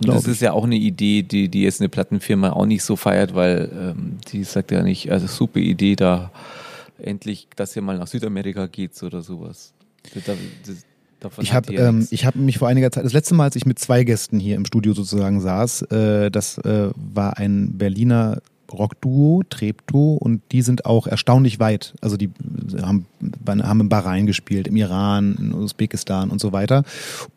C: Das
A: das ist ja auch eine Idee, die, die jetzt eine Plattenfirma auch nicht so feiert, weil ähm, die sagt ja nicht, also super Idee, da endlich, dass ihr mal nach Südamerika geht oder sowas. Das, das,
C: Ich habe ähm, ich hab mich vor einiger Zeit, das letzte Mal, als ich mit zwei Gästen hier im Studio sozusagen saß, äh, das äh, war ein Berliner Rockduo, Treptow, und die sind auch erstaunlich weit. Also die haben, haben in Bahrain gespielt, im Iran, in Usbekistan und so weiter.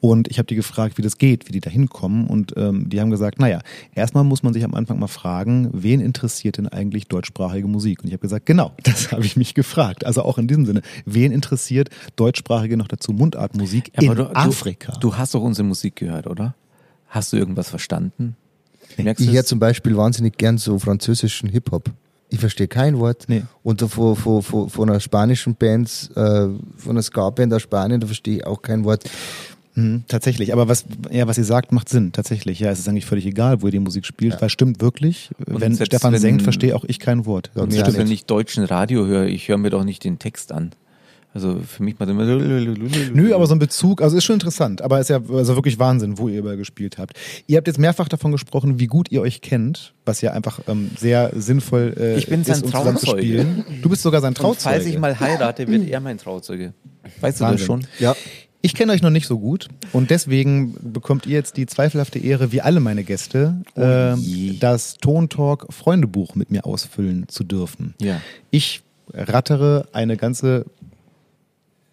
C: Und ich habe die gefragt, wie das geht, wie die da hinkommen. Und ähm, die haben gesagt, naja, erstmal muss man sich am Anfang mal fragen, wen interessiert denn eigentlich deutschsprachige Musik? Und ich habe gesagt, genau, das habe ich mich gefragt. Also auch in diesem Sinne, wen interessiert deutschsprachige noch dazu Mundartmusik
A: Ja,
C: in
A: du,
C: Afrika?
A: Du, du hast doch unsere Musik gehört, oder? Hast du irgendwas verstanden? Merkst
B: Ich höre zum Beispiel wahnsinnig gern so französischen Hip-Hop. Ich verstehe kein Wort.
C: Nee.
B: Und da von, von, von, von einer spanischen Band, äh, von einer Ska-Band aus Spanien, da verstehe ich auch kein Wort.
C: Mhm, tatsächlich, aber was, ja, was ihr sagt, macht Sinn. Tatsächlich, ja, es ist eigentlich völlig egal, wo ihr die Musik spielt, weil stimmt wirklich. wenn
A: selbst
C: Stefan
A: wenn-
C: singt, verstehe auch ich kein Wort.
B: Ja,
A: Und selbst wenn ich deutschen Radio höre, ich höre mir doch nicht den Text an. Also für mich macht immer
C: Nö, aber so ein Bezug, also ist schon interessant, aber ist ja also wirklich Wahnsinn, wo ihr überall gespielt habt. Ihr habt jetzt mehrfach davon gesprochen, wie gut ihr euch kennt, was ja einfach ähm, sehr sinnvoll äh,
A: Ich bin
C: ist,
A: sein
C: um zusammen zu
A: Trauzeuge.
C: spielen. Du bist sogar sein
A: Und
C: Trauzeuge.
A: falls ich mal heirate, wird er mein Trauzeuge. Weißt du das
C: Wahnsinn.
A: schon?
B: Ja.
C: Ich kenne euch noch nicht so gut und deswegen bekommt ihr jetzt die zweifelhafte Ehre, wie alle meine Gäste, ähm,
A: je.
C: das Tontalk Freundebuch mit mir ausfüllen zu dürfen.
A: Ja.
C: Ich rattere eine ganze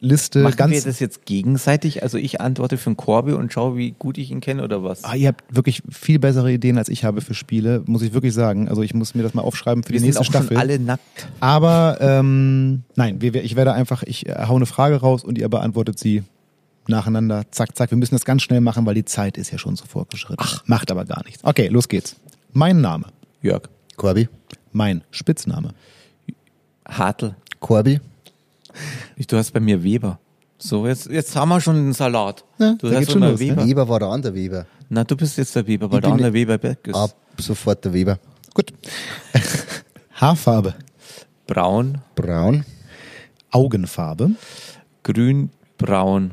C: Liste
A: Machen
C: ganz.
A: wir das jetzt gegenseitig? Also ich antworte für den Korbe und schaue, wie gut ich ihn kenne oder was?
C: Ah, ihr habt wirklich viel bessere Ideen als ich habe für Spiele, muss ich wirklich sagen. Also ich muss mir das mal aufschreiben für
A: wir
C: die
A: sind
C: nächste
A: auch
C: Staffel.
A: schon alle nackt.
C: Aber ähm, nein, wir, wir- ich werde einfach, ich äh, hau eine Frage raus und ihr beantwortet sie nacheinander. Zack, zack. Wir müssen das ganz schnell machen, weil die Zeit ist ja schon so fortgeschritten. Macht aber gar nichts. Okay, los geht's. Mein Name,
A: Jörg.
B: Corby.
C: mein Spitzname,
A: Hartl.
B: Corby.
A: Ich- Du hast bei mir Weber. So, jetzt, jetzt haben wir schon den Salat.
C: Ja,
A: du hast
C: schon los, ne?
A: Weber.
B: Weber war der andere Weber.
A: Na, du bist jetzt der Weber, weil
B: Ich
A: der andere Weber Berg ist.
B: Ab sofort der Weber.
C: Gut. Haarfarbe,
A: Braun,
B: Braun.
C: Augenfarbe,
A: grün, braun.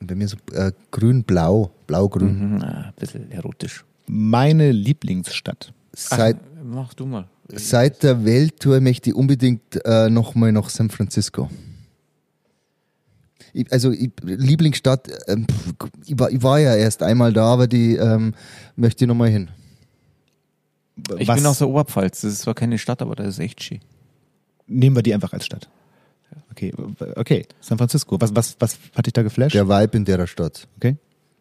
B: Und bei mir so äh, grün-blau. Blau-grün.
A: Mhm, ein bisschen erotisch.
C: meine Lieblingsstadt.
B: Seit,
A: Ach, mach du mal.
B: seit der Welttour möchte ich unbedingt äh, nochmal nach San Francisco. Ich, also ich, Lieblingsstadt, ähm, ich, war, ich war ja erst einmal da, aber die ähm, möchte ich nochmal hin.
A: Ich
C: Was-
A: bin aus der Oberpfalz. Das ist zwar keine Stadt, aber das ist echt schön.
C: Nehmen wir die einfach als Stadt. Okay, okay. San Francisco. Was, was, was hat dich da geflasht?
B: Der Vibe in der Stadt.
C: Okay.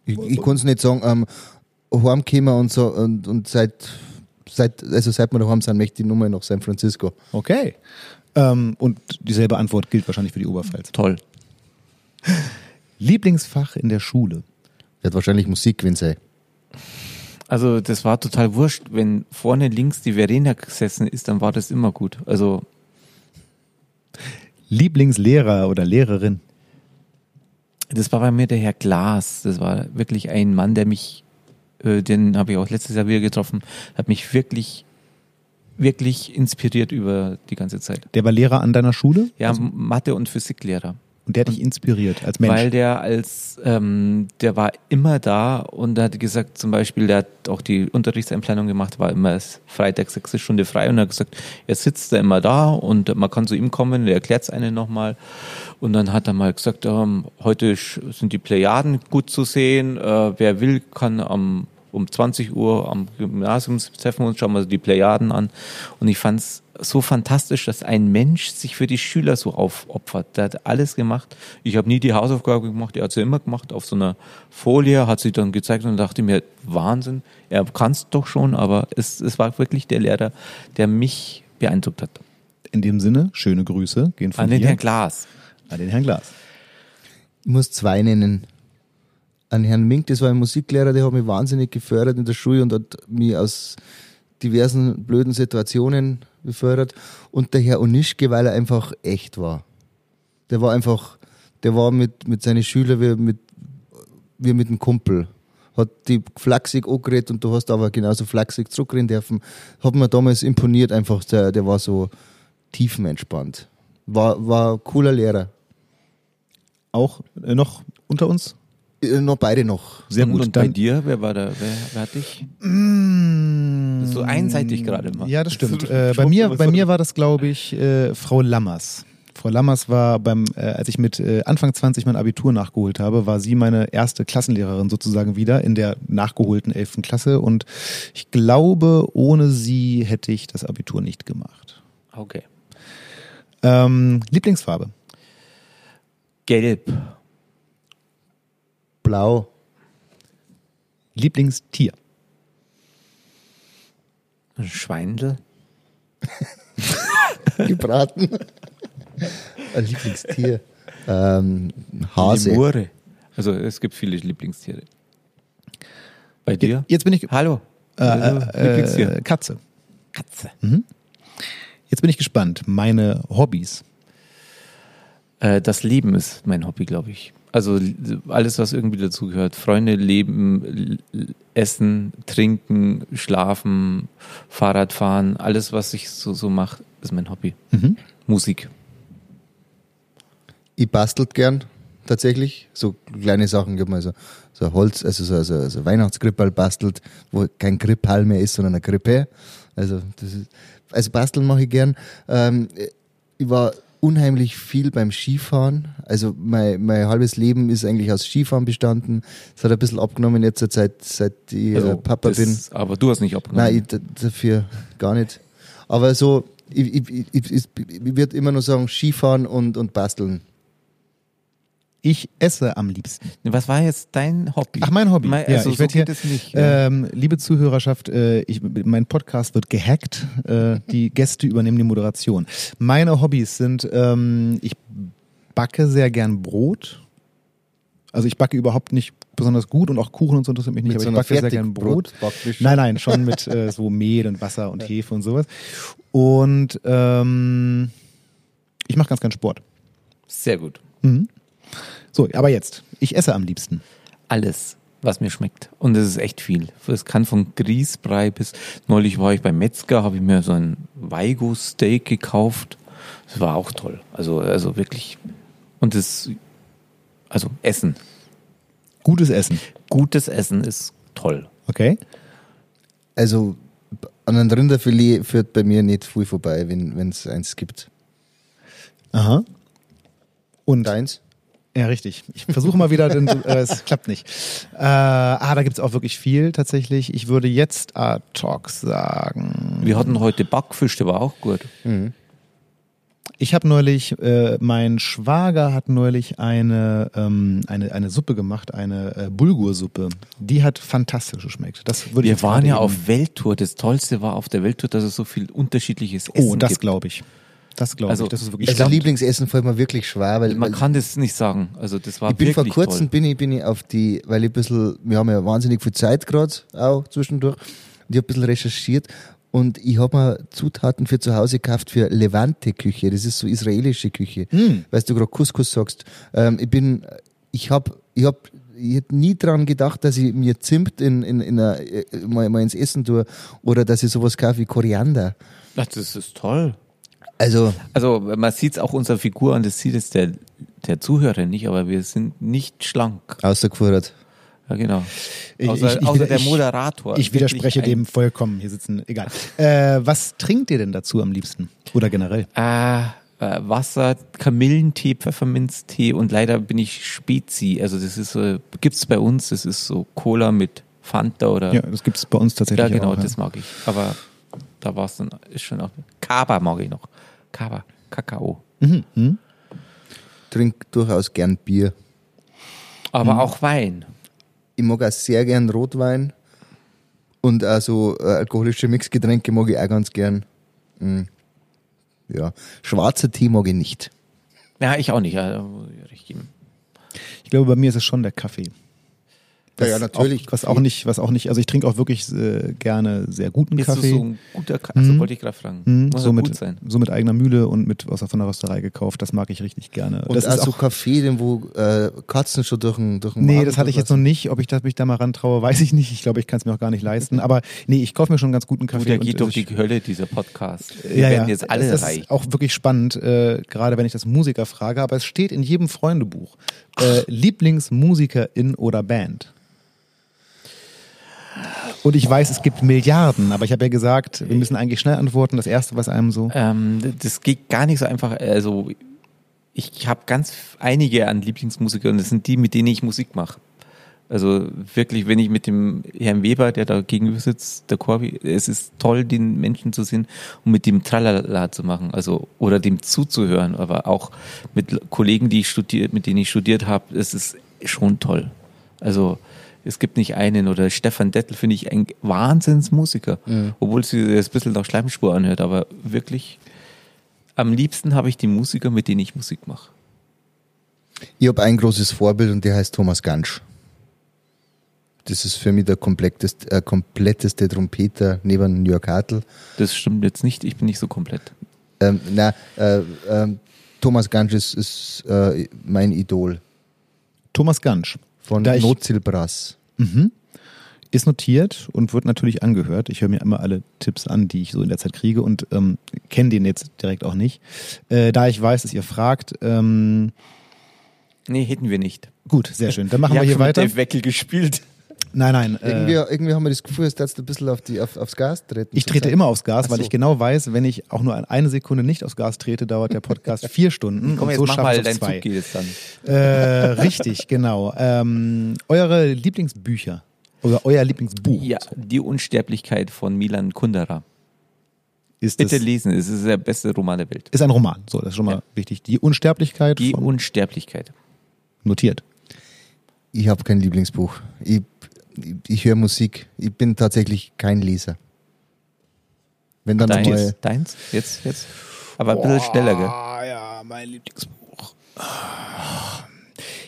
B: Ich, ich kann es nicht sagen, ähm, heimgekommen und so und, und seit, seit, also seit wir daheim sind, möchte ich nur mal nach San Francisco.
C: Okay. Ähm, und dieselbe Antwort gilt wahrscheinlich für die Oberpfalz.
A: Toll.
C: Lieblingsfach in der Schule.
B: Wird wahrscheinlich Musik gewesen sein.
A: Also das war total wurscht. Wenn vorne links die Verena gesessen ist, dann war das immer gut. Also
C: Lieblingslehrer oder Lehrerin.
A: das war bei mir der Herr Glas. Das war wirklich ein Mann, der mich, äh, den habe ich auch letztes Jahr wieder getroffen, hat mich wirklich, wirklich inspiriert über die ganze Zeit.
C: Der war Lehrer an deiner Schule
A: Ja, Mathe- und Physiklehrer.
C: Und der hat dich inspiriert als Mensch.
A: Weil der als, ähm, der war immer da und er hat gesagt, zum Beispiel, der hat auch die Unterrichtseinplanung gemacht, war immer Freitag sechste Stunde frei und er hat gesagt, er sitzt da immer da und man kann zu ihm kommen, der erklärt es einen nochmal. Und dann hat er mal gesagt, ähm, heute sind die Plejaden gut zu sehen, äh, wer will, kann am um 20 Uhr am Gymnasium treffen wir uns, schauen wir die Plejaden an. Und ich fand es so fantastisch, dass ein Mensch sich für die Schüler so aufopfert. Der hat alles gemacht. Ich habe nie die Hausaufgabe gemacht, er hat sie immer gemacht auf so einer Folie, hat sie dann gezeigt und dachte mir, Wahnsinn, er kann es doch schon, aber es, es war wirklich der Lehrer, der mich beeindruckt hat.
C: In dem Sinne, schöne Grüße gehen von
A: An den
C: hier
A: Herrn Glas.
C: an den Herrn Glas.
B: Ich muss zwei nennen. An Herrn Mink, das war ein Musiklehrer, der hat mich wahnsinnig gefördert in der Schule und hat mich aus diversen blöden Situationen befördert. Und der Herr Onischke, weil er einfach echt war. Der war einfach, der war mit, mit seinen Schülern wie mit, wie mit einem Kumpel. Hat die flachsig angeredet und du hast aber genauso flachsig zurückreden dürfen. Hat mir damals imponiert einfach, der, der war so tiefenentspannt. War, war cooler Lehrer.
C: Auch äh, noch unter uns?
B: Äh, Noch beide noch.
C: Sehr
A: und,
C: gut.
A: Und bei
C: Dann-
A: dir, wer war da? Wer, wer hat dich? Ist so einseitig gerade immer.
C: Ja, das stimmt.
A: So
C: Äh, bei mir, bei mir war das, glaube ich, äh, Frau Lammers. Frau Lammers war beim, äh, als ich mit äh, Anfang 20 mein Abitur nachgeholt habe, war sie meine erste Klassenlehrerin sozusagen wieder in der nachgeholten 11. Klasse und ich glaube, ohne sie hätte ich das Abitur nicht gemacht.
A: Okay.
C: Ähm, Lieblingsfarbe?
A: Gelb.
B: Blau.
C: Lieblingstier?
A: Ein Schweindel.
B: Gebraten. Ein Lieblingstier. Ähm, Hase.
A: Lemure. Also es gibt viele Lieblingstiere. Bei dir?
C: Jetzt bin ich
A: Hallo.
C: äh, äh,
A: Lieblingstier.
C: Katze.
A: Katze.
C: Jetzt bin ich gespannt. Meine Hobbys.
A: Äh, das Leben ist mein Hobby, glaube ich. Also alles, was irgendwie dazugehört. Freunde, Leben, Essen, Trinken, Schlafen, Fahrradfahren, alles, was ich so, so mache, ist mein Hobby.
C: Mhm.
A: Musik.
B: Ich bastelt gern, tatsächlich. So kleine Sachen, gibt mal so, so Holz, also so, so, so Weihnachtskrippal bastelt, wo kein Krippal mehr ist, sondern ein Krippe. Also, das ist, also basteln mache ich gern. Ähm, ich war unheimlich viel beim Skifahren. Also mein, mein halbes Leben ist eigentlich aus Skifahren bestanden. Es hat ein bisschen abgenommen jetzt seit, seit ich äh, Papa
A: das,
B: bin.
A: Aber du hast nicht abgenommen.
B: Nein, ich, dafür gar nicht. Aber so, ich, ich, ich, ich, ich würde immer nur sagen, Skifahren und, und basteln.
C: Ich esse am liebsten.
A: Was war jetzt dein Hobby?
C: Ach, mein Hobby.
A: Mein,
C: ja,
A: also
C: ich
A: so
C: werd hier,
A: nicht. ja.
C: Ähm, liebe Zuhörerschaft, äh, ich, mein Podcast wird gehackt. Äh, die Gäste übernehmen die Moderation. Meine Hobbys sind, ähm, ich backe sehr gern Brot. Also ich backe überhaupt nicht besonders gut und auch Kuchen und so interessiert mich nicht, aber ich backe sehr gern Brot.
B: Fertigbrotbackmischung.
C: Nein, nein, schon mit äh, so Mehl und Wasser und Hefe und sowas. Und ähm, ich mache ganz gern Sport.
A: Sehr gut.
C: Mhm. So, aber jetzt. Ich esse am liebsten.
A: Alles, was mir schmeckt. Und es ist echt viel. Es kann von Grießbrei bis neulich war ich beim Metzger, habe ich mir so ein Weigo-Steak gekauft. Das war auch toll. Also, also wirklich. Und das, also Essen.
C: Gutes Essen.
A: Gutes Essen ist toll.
C: Okay.
B: Also an einem Rinderfilet führt bei mir nicht viel vorbei, wenn es eins gibt.
C: Aha. Und
B: Deins?
C: Ja, richtig. Ich versuche mal wieder, den, äh, es klappt nicht. Äh, ah, da gibt's auch wirklich viel tatsächlich. Ich würde jetzt ad hoc sagen.
A: Wir hatten heute Backfisch, der war auch gut.
C: Ich habe neulich, äh, mein Schwager hat neulich eine, ähm, eine, eine Suppe gemacht, eine äh, Bulgursuppe. Die hat fantastisch geschmeckt. Das würde ich
A: Wir
C: jetzt
A: waren ja auf Welttour. Das Tollste war auf der Welttour, dass es so viel unterschiedliches Essen
C: Oh, das
A: gibt.
C: glaube ich. Das glaube
A: Also,
C: ich. Das ist wirklich
B: Also
C: spannend.
B: Lieblingsessen fällt mir wirklich schwer, weil,
A: Man
B: weil
A: kann das nicht sagen. Also das war
B: ich bin vor kurzem
A: toll.
B: bin ich, bin ich auf die, weil ich ein bisschen, wir haben ja wahnsinnig viel Zeit gerade auch zwischendurch und ich habe ein bisschen recherchiert und ich habe mir Zutaten für zu Hause gekauft für Levante-Küche. Das ist so israelische Küche.
C: Hm.
B: Weißt du gerade Couscous sagst. Ähm, ich bin, ich habe, ich habe ich hätte nie dran gedacht, dass ich mir Zimt in, in, in a, äh, mal, mal ins Essen tue oder dass ich sowas kaufe wie Koriander.
A: Ach, das ist toll.
B: Also,
A: Also man sieht es auch unserer Figur an, das sieht es der, der Zuhörer nicht, aber wir sind nicht schlank.
B: außergefordert.
A: Ja, genau.
C: Ich-
A: Außer,
C: ich- ich-
A: außer der Moderator.
C: Ich widerspreche dem vollkommen. Hier sitzen, egal. Äh, was trinkt ihr denn dazu am liebsten? Oder generell?
A: Äh, äh, Wasser, Kamillentee, Pfefferminztee und leider bin ich Spezi. Also das ist so, gibt's bei uns, das ist so Cola mit Fanta oder
C: Ja, das gibt's bei uns tatsächlich
A: Ja, genau,
C: auch. ja.
A: das mag ich. Aber da war es dann, ist schon auch. Kaba mag ich noch. Kaba, Kakao.
B: Trink durchaus gern Bier.
C: Mhm.
A: Aber auch Wein.
B: Ich mag auch sehr gern Rotwein und also äh, alkoholische Mixgetränke mag ich auch ganz gern. Mm. Ja, schwarzer Tee mag ich nicht.
A: Ja, ich auch nicht. Geben.
C: Ich glaube, bei mir ist es schon der Kaffee.
B: Ja, ja, natürlich.
C: Auch, was auch nicht, was auch nicht, also ich trinke auch wirklich äh, gerne sehr guten
A: Ist
C: Kaffee.
A: so ein guter Kaffee? Also wollte ich gerade fragen.
C: Mhm,
A: Muss
C: so, mit,
A: gut sein.
C: so mit eigener Mühle und mit was von der Rösterei gekauft. Das mag ich richtig gerne.
B: Und
C: das ist
B: auch Kaffee, den wo äh, Katzen schon durch den durch den
C: nee,
B: Magen
C: das hatte ich jetzt noch nicht. Ob ich das, mich da mal rantraue, weiß ich nicht. Ich glaube, ich kann es mir auch gar nicht leisten. Aber nee, ich kaufe mir schon einen ganz guten Kaffee.
A: Du, der geht durch die Hölle, dieser Podcast. Wir
C: ja,
A: werden
C: ja.
A: jetzt alle
C: das
A: reich.
C: ist auch wirklich spannend, äh, gerade wenn ich das Musiker frage, aber es steht in jedem Freundebuch. Äh, Lieblingsmusikerin oder Band. Und ich weiß, es gibt Milliarden, aber ich habe ja gesagt, wir müssen eigentlich schnell antworten. Das erste, was einem so.
A: Ähm, das geht gar nicht so einfach. Also ich habe ganz einige an Lieblingsmusiker und das sind die, mit denen ich Musik mache. Also wirklich, wenn ich mit dem Herrn Weber, der da gegenüber sitzt, der Corby, es ist toll, den Menschen zu sehen und mit dem Tralala zu machen, also oder dem zuzuhören, aber auch mit Kollegen, die ich studiert, mit denen ich studiert habe, es ist schon toll. Also es gibt nicht einen oder Stefan Dettel finde ich ein Wahnsinnsmusiker, obwohl sie das ein bisschen nach Schleimspur anhört, aber wirklich am liebsten habe ich die Musiker, mit denen ich Musik mache.
B: Ich habe ein großes Vorbild und der heißt Thomas Gansch. Das ist für mich der kompletteste, äh, kompletteste Trompeter neben Jörg Hartl.
A: Das stimmt jetzt nicht, ich bin nicht so komplett.
B: Ähm, na, äh, ähm, Thomas Gansch ist, ist äh, mein Idol
C: Thomas Gansch.
B: Von
C: Da
B: Notzielbrass.
C: ist notiert und wird natürlich angehört. Ich höre mir immer alle Tipps an, die ich so in der Zeit kriege und ähm, kenne den jetzt direkt auch nicht. Äh, da ich weiß, dass ihr fragt, ähm,
A: Nee, hätten wir nicht.
C: gut, sehr schön. Dann machen wir
A: hab
C: hier weiter.
A: Dave Weckel gespielt.
C: Nein, nein.
B: Irgendwie,
C: Äh,
B: irgendwie haben wir das Gefühl, dass du ein bisschen auf die, auf, aufs Gas treten.
C: ich trete immer aufs Gas,
B: Ach
C: weil
B: so.
C: ich genau weiß, wenn ich auch nur eine Sekunde nicht aufs Gas trete, dauert der Podcast vier Stunden.
A: Komm,
C: und
A: jetzt
C: so
A: mach
C: schaffe
A: mal,
C: ich
A: dein
C: zwei.
A: Zug geht jetzt dann.
C: Äh, richtig, genau. Ähm, eure Lieblingsbücher oder euer Lieblingsbuch
A: Ja, die Unsterblichkeit von Milan Kundera.
C: ist,
A: Bitte
C: das,
A: lesen, es ist der beste Roman der Welt.
C: ist ein Roman. So, das ist schon mal
A: Ja.
C: wichtig. Die Unsterblichkeit
A: Die
C: von,
A: Unsterblichkeit.
C: notiert.
B: Ich habe kein Lieblingsbuch. Ich, ich, ich höre Musik. Ich bin tatsächlich kein Leser. Wenn dann
A: Deins,
B: mal,
A: deins, jetzt, jetzt. Aber ein bisschen schneller, gell?
C: Ah ja, mein Lieblingsbuch.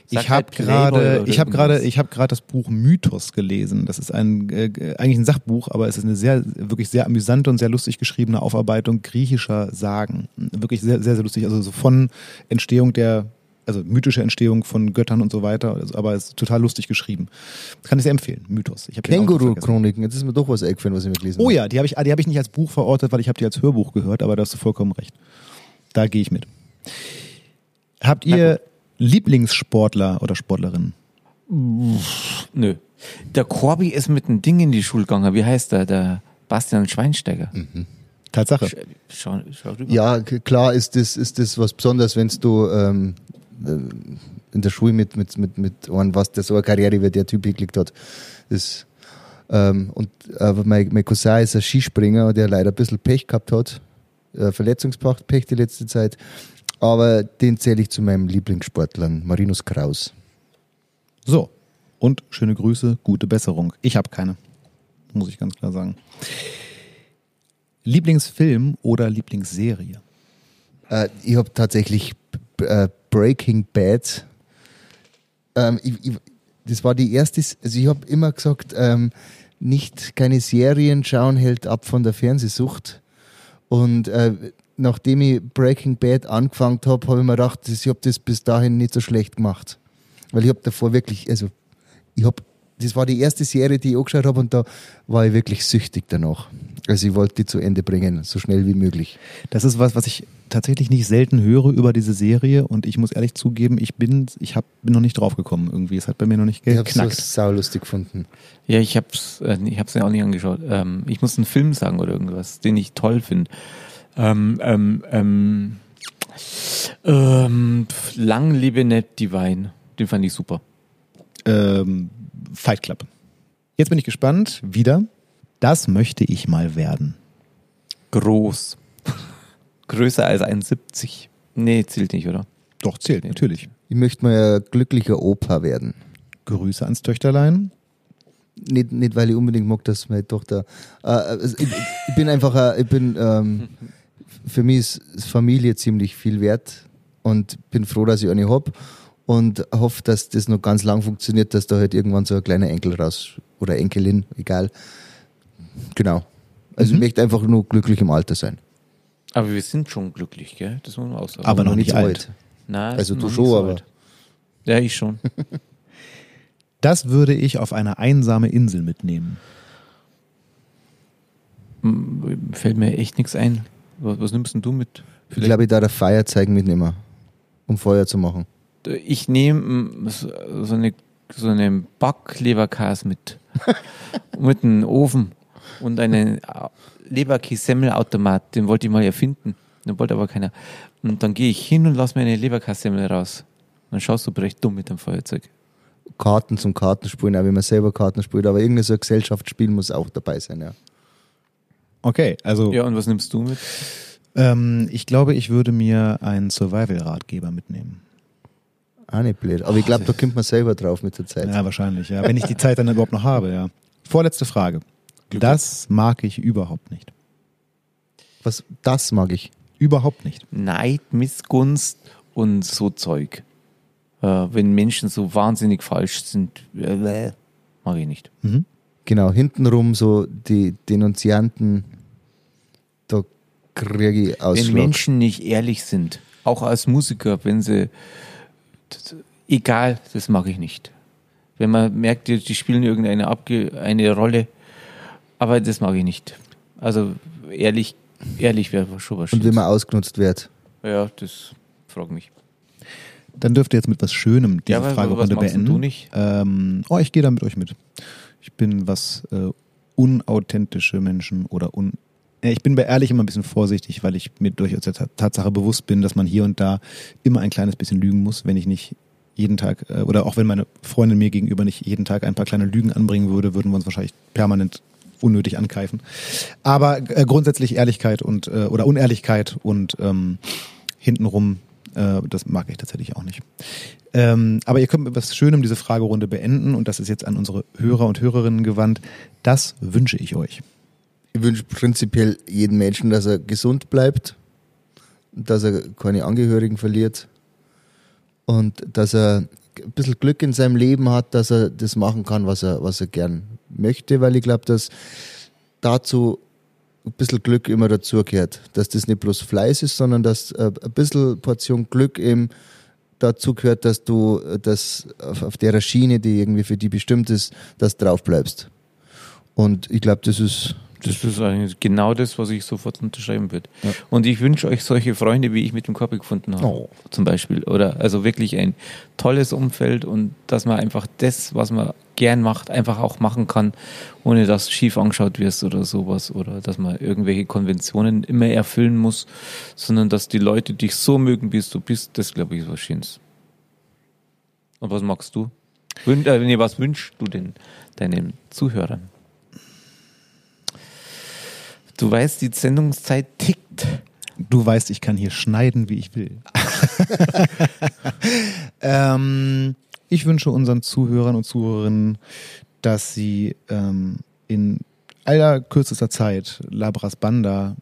C: Ich habe
A: halt
C: gerade, ich habe gerade, ich habe gerade das Buch Mythos gelesen. Das ist ein äh, eigentlich ein Sachbuch, aber es ist eine sehr, wirklich sehr amüsante und sehr lustig geschriebene Aufarbeitung griechischer Sagen. Wirklich sehr, sehr, sehr lustig. Also so von Entstehung der, also mythische Entstehung von Göttern und so weiter. Aber es ist total lustig geschrieben. Kann ich sehr empfehlen. Mythos. Hab.
B: Känguru-Chroniken, jetzt ist mir doch was eingefallen, was ich mir gelesen
C: Oh
B: habe.
C: ja, die habe ich, die habe ich nicht als Buch verortet, weil ich habe die als Hörbuch gehört, aber da hast du vollkommen recht. Da gehe ich mit. Habt ihr Lieblingssportler oder Sportlerinnen?
A: Nö. Der Corby ist mit einem Ding in die Schule gegangen. Wie heißt der? Der Bastian Schweinsteiger.
C: Tatsache.
A: Schau, schau rüber.
B: Ja, klar ist das, ist das was Besonderes, wenn du ähm, in der Schule mit, mit, mit, mit einem, was der so eine Karriere wie der Typ geklickt hat. Das, ähm, und aber mein, mein Cousin ist ein Skispringer, der leider ein bisschen Pech gehabt hat. Äh, Verletzungspech die letzte Zeit. Aber den zähle ich zu meinem Lieblingssportlern, Marinus Kraus.
C: So. Und schöne Grüße, gute Besserung. Ich habe keine. Muss ich ganz klar sagen. Lieblingsfilm oder Lieblingsserie?
B: Äh, ich habe tatsächlich äh, Breaking Bad. Ähm, ich, ich, das war die erste, also ich habe immer gesagt, ähm, nicht keine Serien schauen hält ab von der Fernsehsucht. Und äh, nachdem ich Breaking Bad angefangen habe, habe ich mir gedacht, ich habe das bis dahin nicht so schlecht gemacht. Weil ich habe davor wirklich, also ich habe das war die erste Serie, die ich angeschaut habe und da war ich wirklich süchtig danach. Also ich wollte die zu Ende bringen, so schnell wie möglich.
C: Das ist was, was ich tatsächlich nicht selten höre über diese Serie und ich muss ehrlich zugeben, ich bin, ich hab, bin noch nicht draufgekommen irgendwie. Es hat bei mir noch nicht geknackt. Ich habe
B: es saulustig gefunden.
A: Ja, ich habe es äh, ich hab's ja auch nicht angeschaut. Ähm, ich muss einen Film sagen oder irgendwas, den ich toll finde. Ähm, ähm, ähm, ähm, Lang lebe Ned Divine. Den fand ich super.
C: Ähm, Fight Club. Jetzt bin ich gespannt. Wieder. Das möchte ich mal werden.
A: Groß. Größer als 1,70. Nee, zählt nicht, oder?
C: Doch, zählt, natürlich.
B: Ich möchte mal ein glücklicher Opa werden.
C: Grüße ans Töchterlein.
B: Nicht, nicht weil ich unbedingt mag, dass meine Tochter. Äh, also ich, ich, bin einfach, äh, ich bin, ähm, für mich ist Familie ziemlich viel wert und bin froh, dass ich eine habe und hoffe, dass das noch ganz lang funktioniert, dass da halt irgendwann so ein kleiner Enkel raus oder Enkelin, egal. Genau. Also mhm. ich möchte einfach nur glücklich im Alter sein.
A: Aber wir sind schon glücklich, gell? Das muss man auch sagen.
C: Aber, noch nicht alt. alt.
B: Nein, also du schon, so aber.
A: Ja, ich schon.
C: das würde ich auf eine einsame Insel mitnehmen.
A: Fällt mir echt nichts ein. Was, was nimmst denn du mit?
B: Vielleicht? Ich glaube, ich da der Feuerzeug mitnehmen, um Feuer zu machen
A: ich nehme so eine so einen Backleberkas mit. mit einem Ofen und einen Leberkässemmelautomat, den wollte ich mal erfinden. Den wollte aber keiner. Und dann gehe ich hin und lasse mir eine Leberkassemmel raus. Dann schaust du recht dumm mit dem Feuerzeug.
B: Karten zum Kartenspielen, auch wenn man selber Karten spielt, aber irgendein so ein Gesellschaftsspiel muss auch dabei sein, ja.
C: Okay, also.
A: Ja, und was nimmst du mit?
C: Ähm, ich glaube, ich würde mir einen Survival-Ratgeber mitnehmen.
B: Auch nicht blöd. Aber ich glaube, da kommt man selber drauf mit der Zeit.
C: Ja, wahrscheinlich, ja. Wenn ich die Zeit dann überhaupt noch habe, ja. Vorletzte Frage. Das mag ich überhaupt nicht.
B: Was, das mag ich?
C: Überhaupt nicht.
A: Neid, Missgunst und so Zeug. Äh, wenn Menschen so wahnsinnig falsch sind, äh, mag ich nicht.
B: Mhm. Genau, hintenrum so die Denunzianten, da kriege ich Ausschlag.
A: Wenn Menschen nicht ehrlich sind, auch als Musiker, wenn sie egal, das mag ich nicht. Wenn man merkt, die, die spielen irgendeine Abge eine Rolle, aber das mag ich nicht. Also ehrlich, ehrlich wäre schon was
B: Und wenn man ausgenutzt wird.
A: Ja, das frag mich.
C: Dann dürft ihr jetzt mit was Schönem diese ja, Fragerunde beenden.
A: Du nicht?
C: Ähm, oh, ich gehe da mit euch mit. Ich bin was äh, unauthentische Menschen oder un ja, ich bin bei ehrlich immer ein bisschen vorsichtig, weil ich mir durchaus der Tatsache bewusst bin, dass man hier und da immer ein kleines bisschen lügen muss, wenn ich nicht jeden Tag äh, oder auch wenn meine Freundin mir gegenüber nicht jeden Tag ein paar kleine Lügen anbringen würde, würden wir uns wahrscheinlich permanent unnötig ankeifen. Aber äh, grundsätzlich Ehrlichkeit und äh, oder Unehrlichkeit und ähm, hintenrum, äh, das mag ich tatsächlich auch nicht. Ähm, aber ihr könnt mit was Schönem diese Fragerunde beenden und das ist jetzt an unsere Hörer und Hörerinnen gewandt. Das wünsche ich euch
B: ich wünsche prinzipiell jedem Menschen, dass er gesund bleibt, dass er keine Angehörigen verliert und dass er ein bisschen Glück in seinem Leben hat, dass er das machen kann, was er, was er gern möchte, weil ich glaube, dass dazu ein bisschen Glück immer dazugehört. Dass das nicht bloß Fleiß ist, sondern dass ein bisschen Portion Glück eben dazu gehört, dass du das auf der Schiene, die irgendwie für die bestimmt ist, dass drauf bleibst. Und ich glaube, das ist
A: das ist eigentlich genau das, was ich sofort unterschreiben würde. Ja. Und ich wünsche euch solche Freunde, wie ich mit dem Korbi gefunden habe. Oh. Zum Beispiel. Oder also wirklich ein tolles Umfeld und dass man einfach das, was man gern macht, einfach auch machen kann, ohne dass schief angeschaut wirst oder sowas. Oder dass man irgendwelche Konventionen immer erfüllen muss, sondern dass die Leute dich so mögen, wie du bist, das glaube ich ist was Schönes. Und was magst du? Wün äh, nee, was wünschst du denn deinen Zuhörern? Du weißt, die Sendungszeit tickt.
C: Du weißt, ich kann hier schneiden, wie ich will. ähm, ich wünsche unseren Zuhörern und Zuhörerinnen, dass sie ähm, in aller kürzester Zeit Labras Banda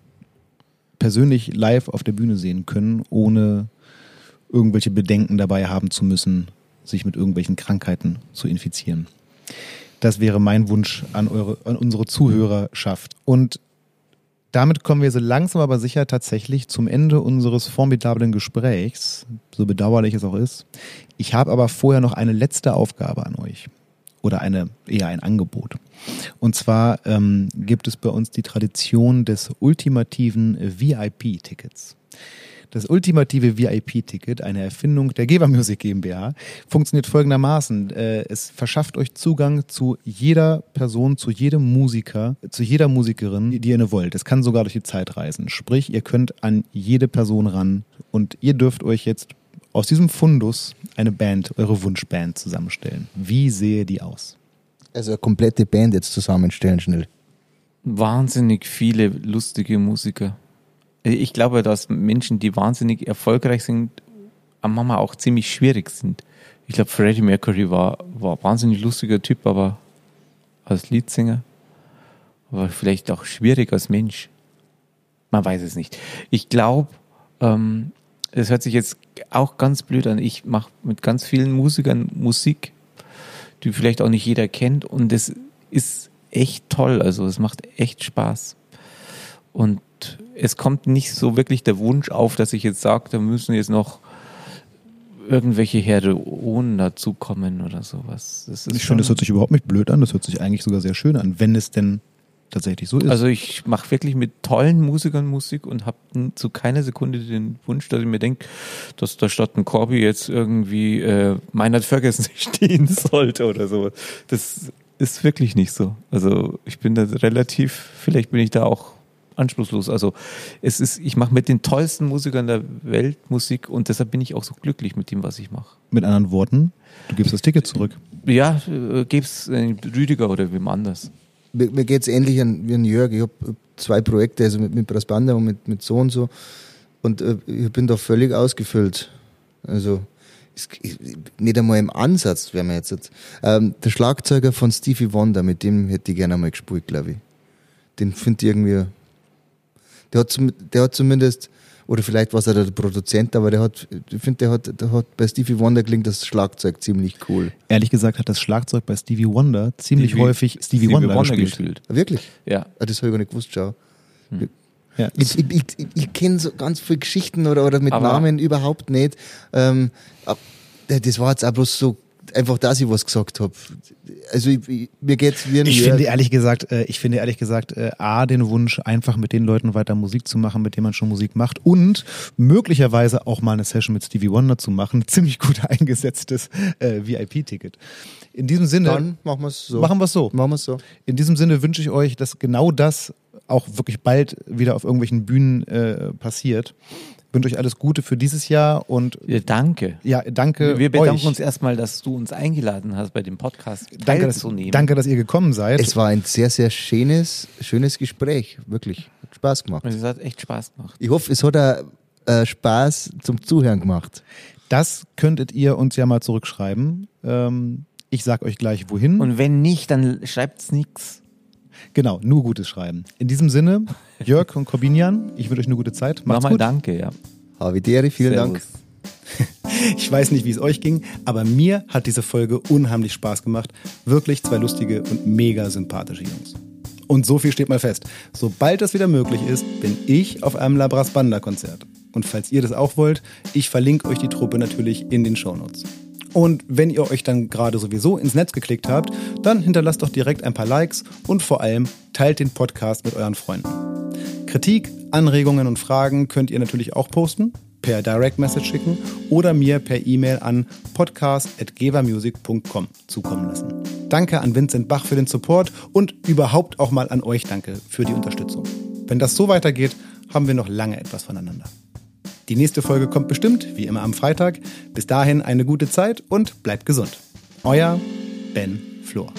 C: persönlich live auf der Bühne sehen können, ohne irgendwelche Bedenken dabei haben zu müssen, sich mit irgendwelchen Krankheiten zu infizieren. Das wäre mein Wunsch an, eure, an unsere Zuhörerschaft. Und damit kommen wir so langsam aber sicher tatsächlich zum Ende unseres formidablen Gesprächs, so bedauerlich es auch ist. Ich habe aber vorher noch eine letzte Aufgabe an euch oder eine eher ein Angebot. Und zwar ähm, gibt es bei uns die Tradition des ultimativen VIP-Tickets. Das ultimative VIP-Ticket, eine Erfindung der Geber Music GmbH, funktioniert folgendermaßen. Äh, es verschafft euch Zugang zu jeder Person, zu jedem Musiker, zu jeder Musikerin, die ihr wollt. Es kann sogar durch die Zeit reisen. Sprich, ihr könnt an jede Person ran und ihr dürft euch jetzt aus diesem Fundus eine Band, eure Wunschband zusammenstellen. Wie sehe die aus?
B: Also eine komplette Band jetzt zusammenstellen, schnell.
A: Wahnsinnig viele lustige Musiker. Ich glaube, dass Menschen, die wahnsinnig erfolgreich sind, am Mama auch ziemlich schwierig sind. Ich glaube, Freddie Mercury war, war ein wahnsinnig lustiger Typ, aber als Leadsänger. Aber vielleicht auch schwierig als Mensch. Man weiß es nicht. Ich glaube, ähm, es hört sich jetzt auch ganz blöd an. Ich mache mit ganz vielen Musikern Musik, die vielleicht auch nicht jeder kennt. Und es ist echt toll. Also es macht echt Spaß. Und es kommt nicht so wirklich der Wunsch auf, dass ich jetzt sage, da müssen jetzt noch irgendwelche Heroen dazukommen oder sowas.
C: ich finde, das hört sich überhaupt nicht blöd an, das hört sich eigentlich sogar sehr schön an, wenn es denn tatsächlich so ist.
A: Also ich mache wirklich mit tollen Musikern Musik und habe zu keiner Sekunde den Wunsch, dass ich mir denke, dass da statt ein Corby jetzt irgendwie äh, Meinert Ferguson stehen sollte oder so. Das ist wirklich nicht so. Also ich bin da relativ, vielleicht bin ich da auch anspruchslos. Also es ist, ich mache mit den tollsten Musikern der Welt Musik und deshalb bin ich auch so glücklich mit dem, was ich mache.
C: Mit anderen Worten, du gibst das Ticket zurück.
A: Ja, äh, gib's äh, Rüdiger oder wem anders.
B: Mir, mir geht es ähnlich an, wie an Jörg. Ich habe zwei Projekte, also mit, mit Brassbanda und mit, mit so und so. Und äh, ich bin da völlig ausgefüllt. Also ist, nicht einmal im Ansatz wäre mir jetzt. Ähm, der Schlagzeuger von Stevie Wonder, mit dem hätte ich gerne einmal gespielt, glaube ich. Den finde ich irgendwie der hat, der hat zumindest, oder vielleicht war es der Produzent, aber der hat, ich finde, der hat, der hat bei Stevie Wonder klingt das Schlagzeug ziemlich cool.
C: Ehrlich gesagt hat das Schlagzeug bei Stevie Wonder ziemlich Stevie, häufig Stevie, Stevie Wonder, Wonder, gespielt.
B: gespielt. Wirklich?
A: Ja.
B: Ah, das habe ich gar nicht gewusst, schau. Hm. Ja. Ich, ich, ich, ich kenne so ganz viele Geschichten oder, oder mit aber Namen überhaupt nicht. Ähm, das war jetzt auch bloß so einfach, dass ich was gesagt habe. Also ich, ich, mir geht's wie ein
C: Ich finde ehrlich gesagt, äh, ich finde ehrlich gesagt, äh, a den Wunsch, einfach mit den Leuten weiter Musik zu machen, mit denen man schon Musik macht und möglicherweise auch mal eine Session mit Stevie Wonder zu machen, ziemlich gut eingesetztes äh, VIP-Ticket. In diesem Sinne,
B: dann machen wir es so.
C: Machen wir es so.
B: Machen wir so.
C: In diesem Sinne wünsche ich euch, dass genau das auch wirklich bald wieder auf irgendwelchen Bühnen äh, passiert wünsche euch alles Gute für dieses Jahr und
A: ja, danke.
C: Ja, danke.
A: Wir bedanken euch. uns erstmal, dass du uns eingeladen hast, bei dem Podcast
C: danke, teilzunehmen. Dass, danke, dass ihr gekommen seid.
B: Es war ein sehr, sehr schönes, schönes Gespräch. Wirklich. Hat Spaß gemacht.
A: Es hat echt Spaß gemacht.
B: Ich hoffe, es hat auch, äh, Spaß zum Zuhören gemacht.
C: Das könntet ihr uns ja mal zurückschreiben. Ähm, ich sag euch gleich wohin.
A: Und wenn nicht, dann schreibt's nichts.
C: Genau, nur Gutes schreiben. In diesem Sinne, Jörg und Corbinian, ich wünsche euch eine gute Zeit.
A: Macht's Nochmal gut. danke, ja.
B: Havideri, vielen Servus. Dank.
C: Ich weiß nicht, wie es euch ging, aber mir hat diese Folge unheimlich Spaß gemacht. Wirklich zwei lustige und mega sympathische Jungs. Und so viel steht mal fest. Sobald das wieder möglich ist, bin ich auf einem Labras Banda Konzert. Und falls ihr das auch wollt, ich verlinke euch die Truppe natürlich in den Shownotes. Und wenn ihr euch dann gerade sowieso ins Netz geklickt habt, dann hinterlasst doch direkt ein paar Likes und vor allem teilt den Podcast mit euren Freunden. Kritik, Anregungen und Fragen könnt ihr natürlich auch posten, per Direct Message schicken oder mir per E-Mail an podcast.gevermusic.com zukommen lassen. Danke an Vincent Bach für den Support und überhaupt auch mal an euch danke für die Unterstützung. Wenn das so weitergeht, haben wir noch lange etwas voneinander. Die nächste Folge kommt bestimmt, wie immer am Freitag. Bis dahin eine gute Zeit und bleibt gesund. Euer Ben Flor.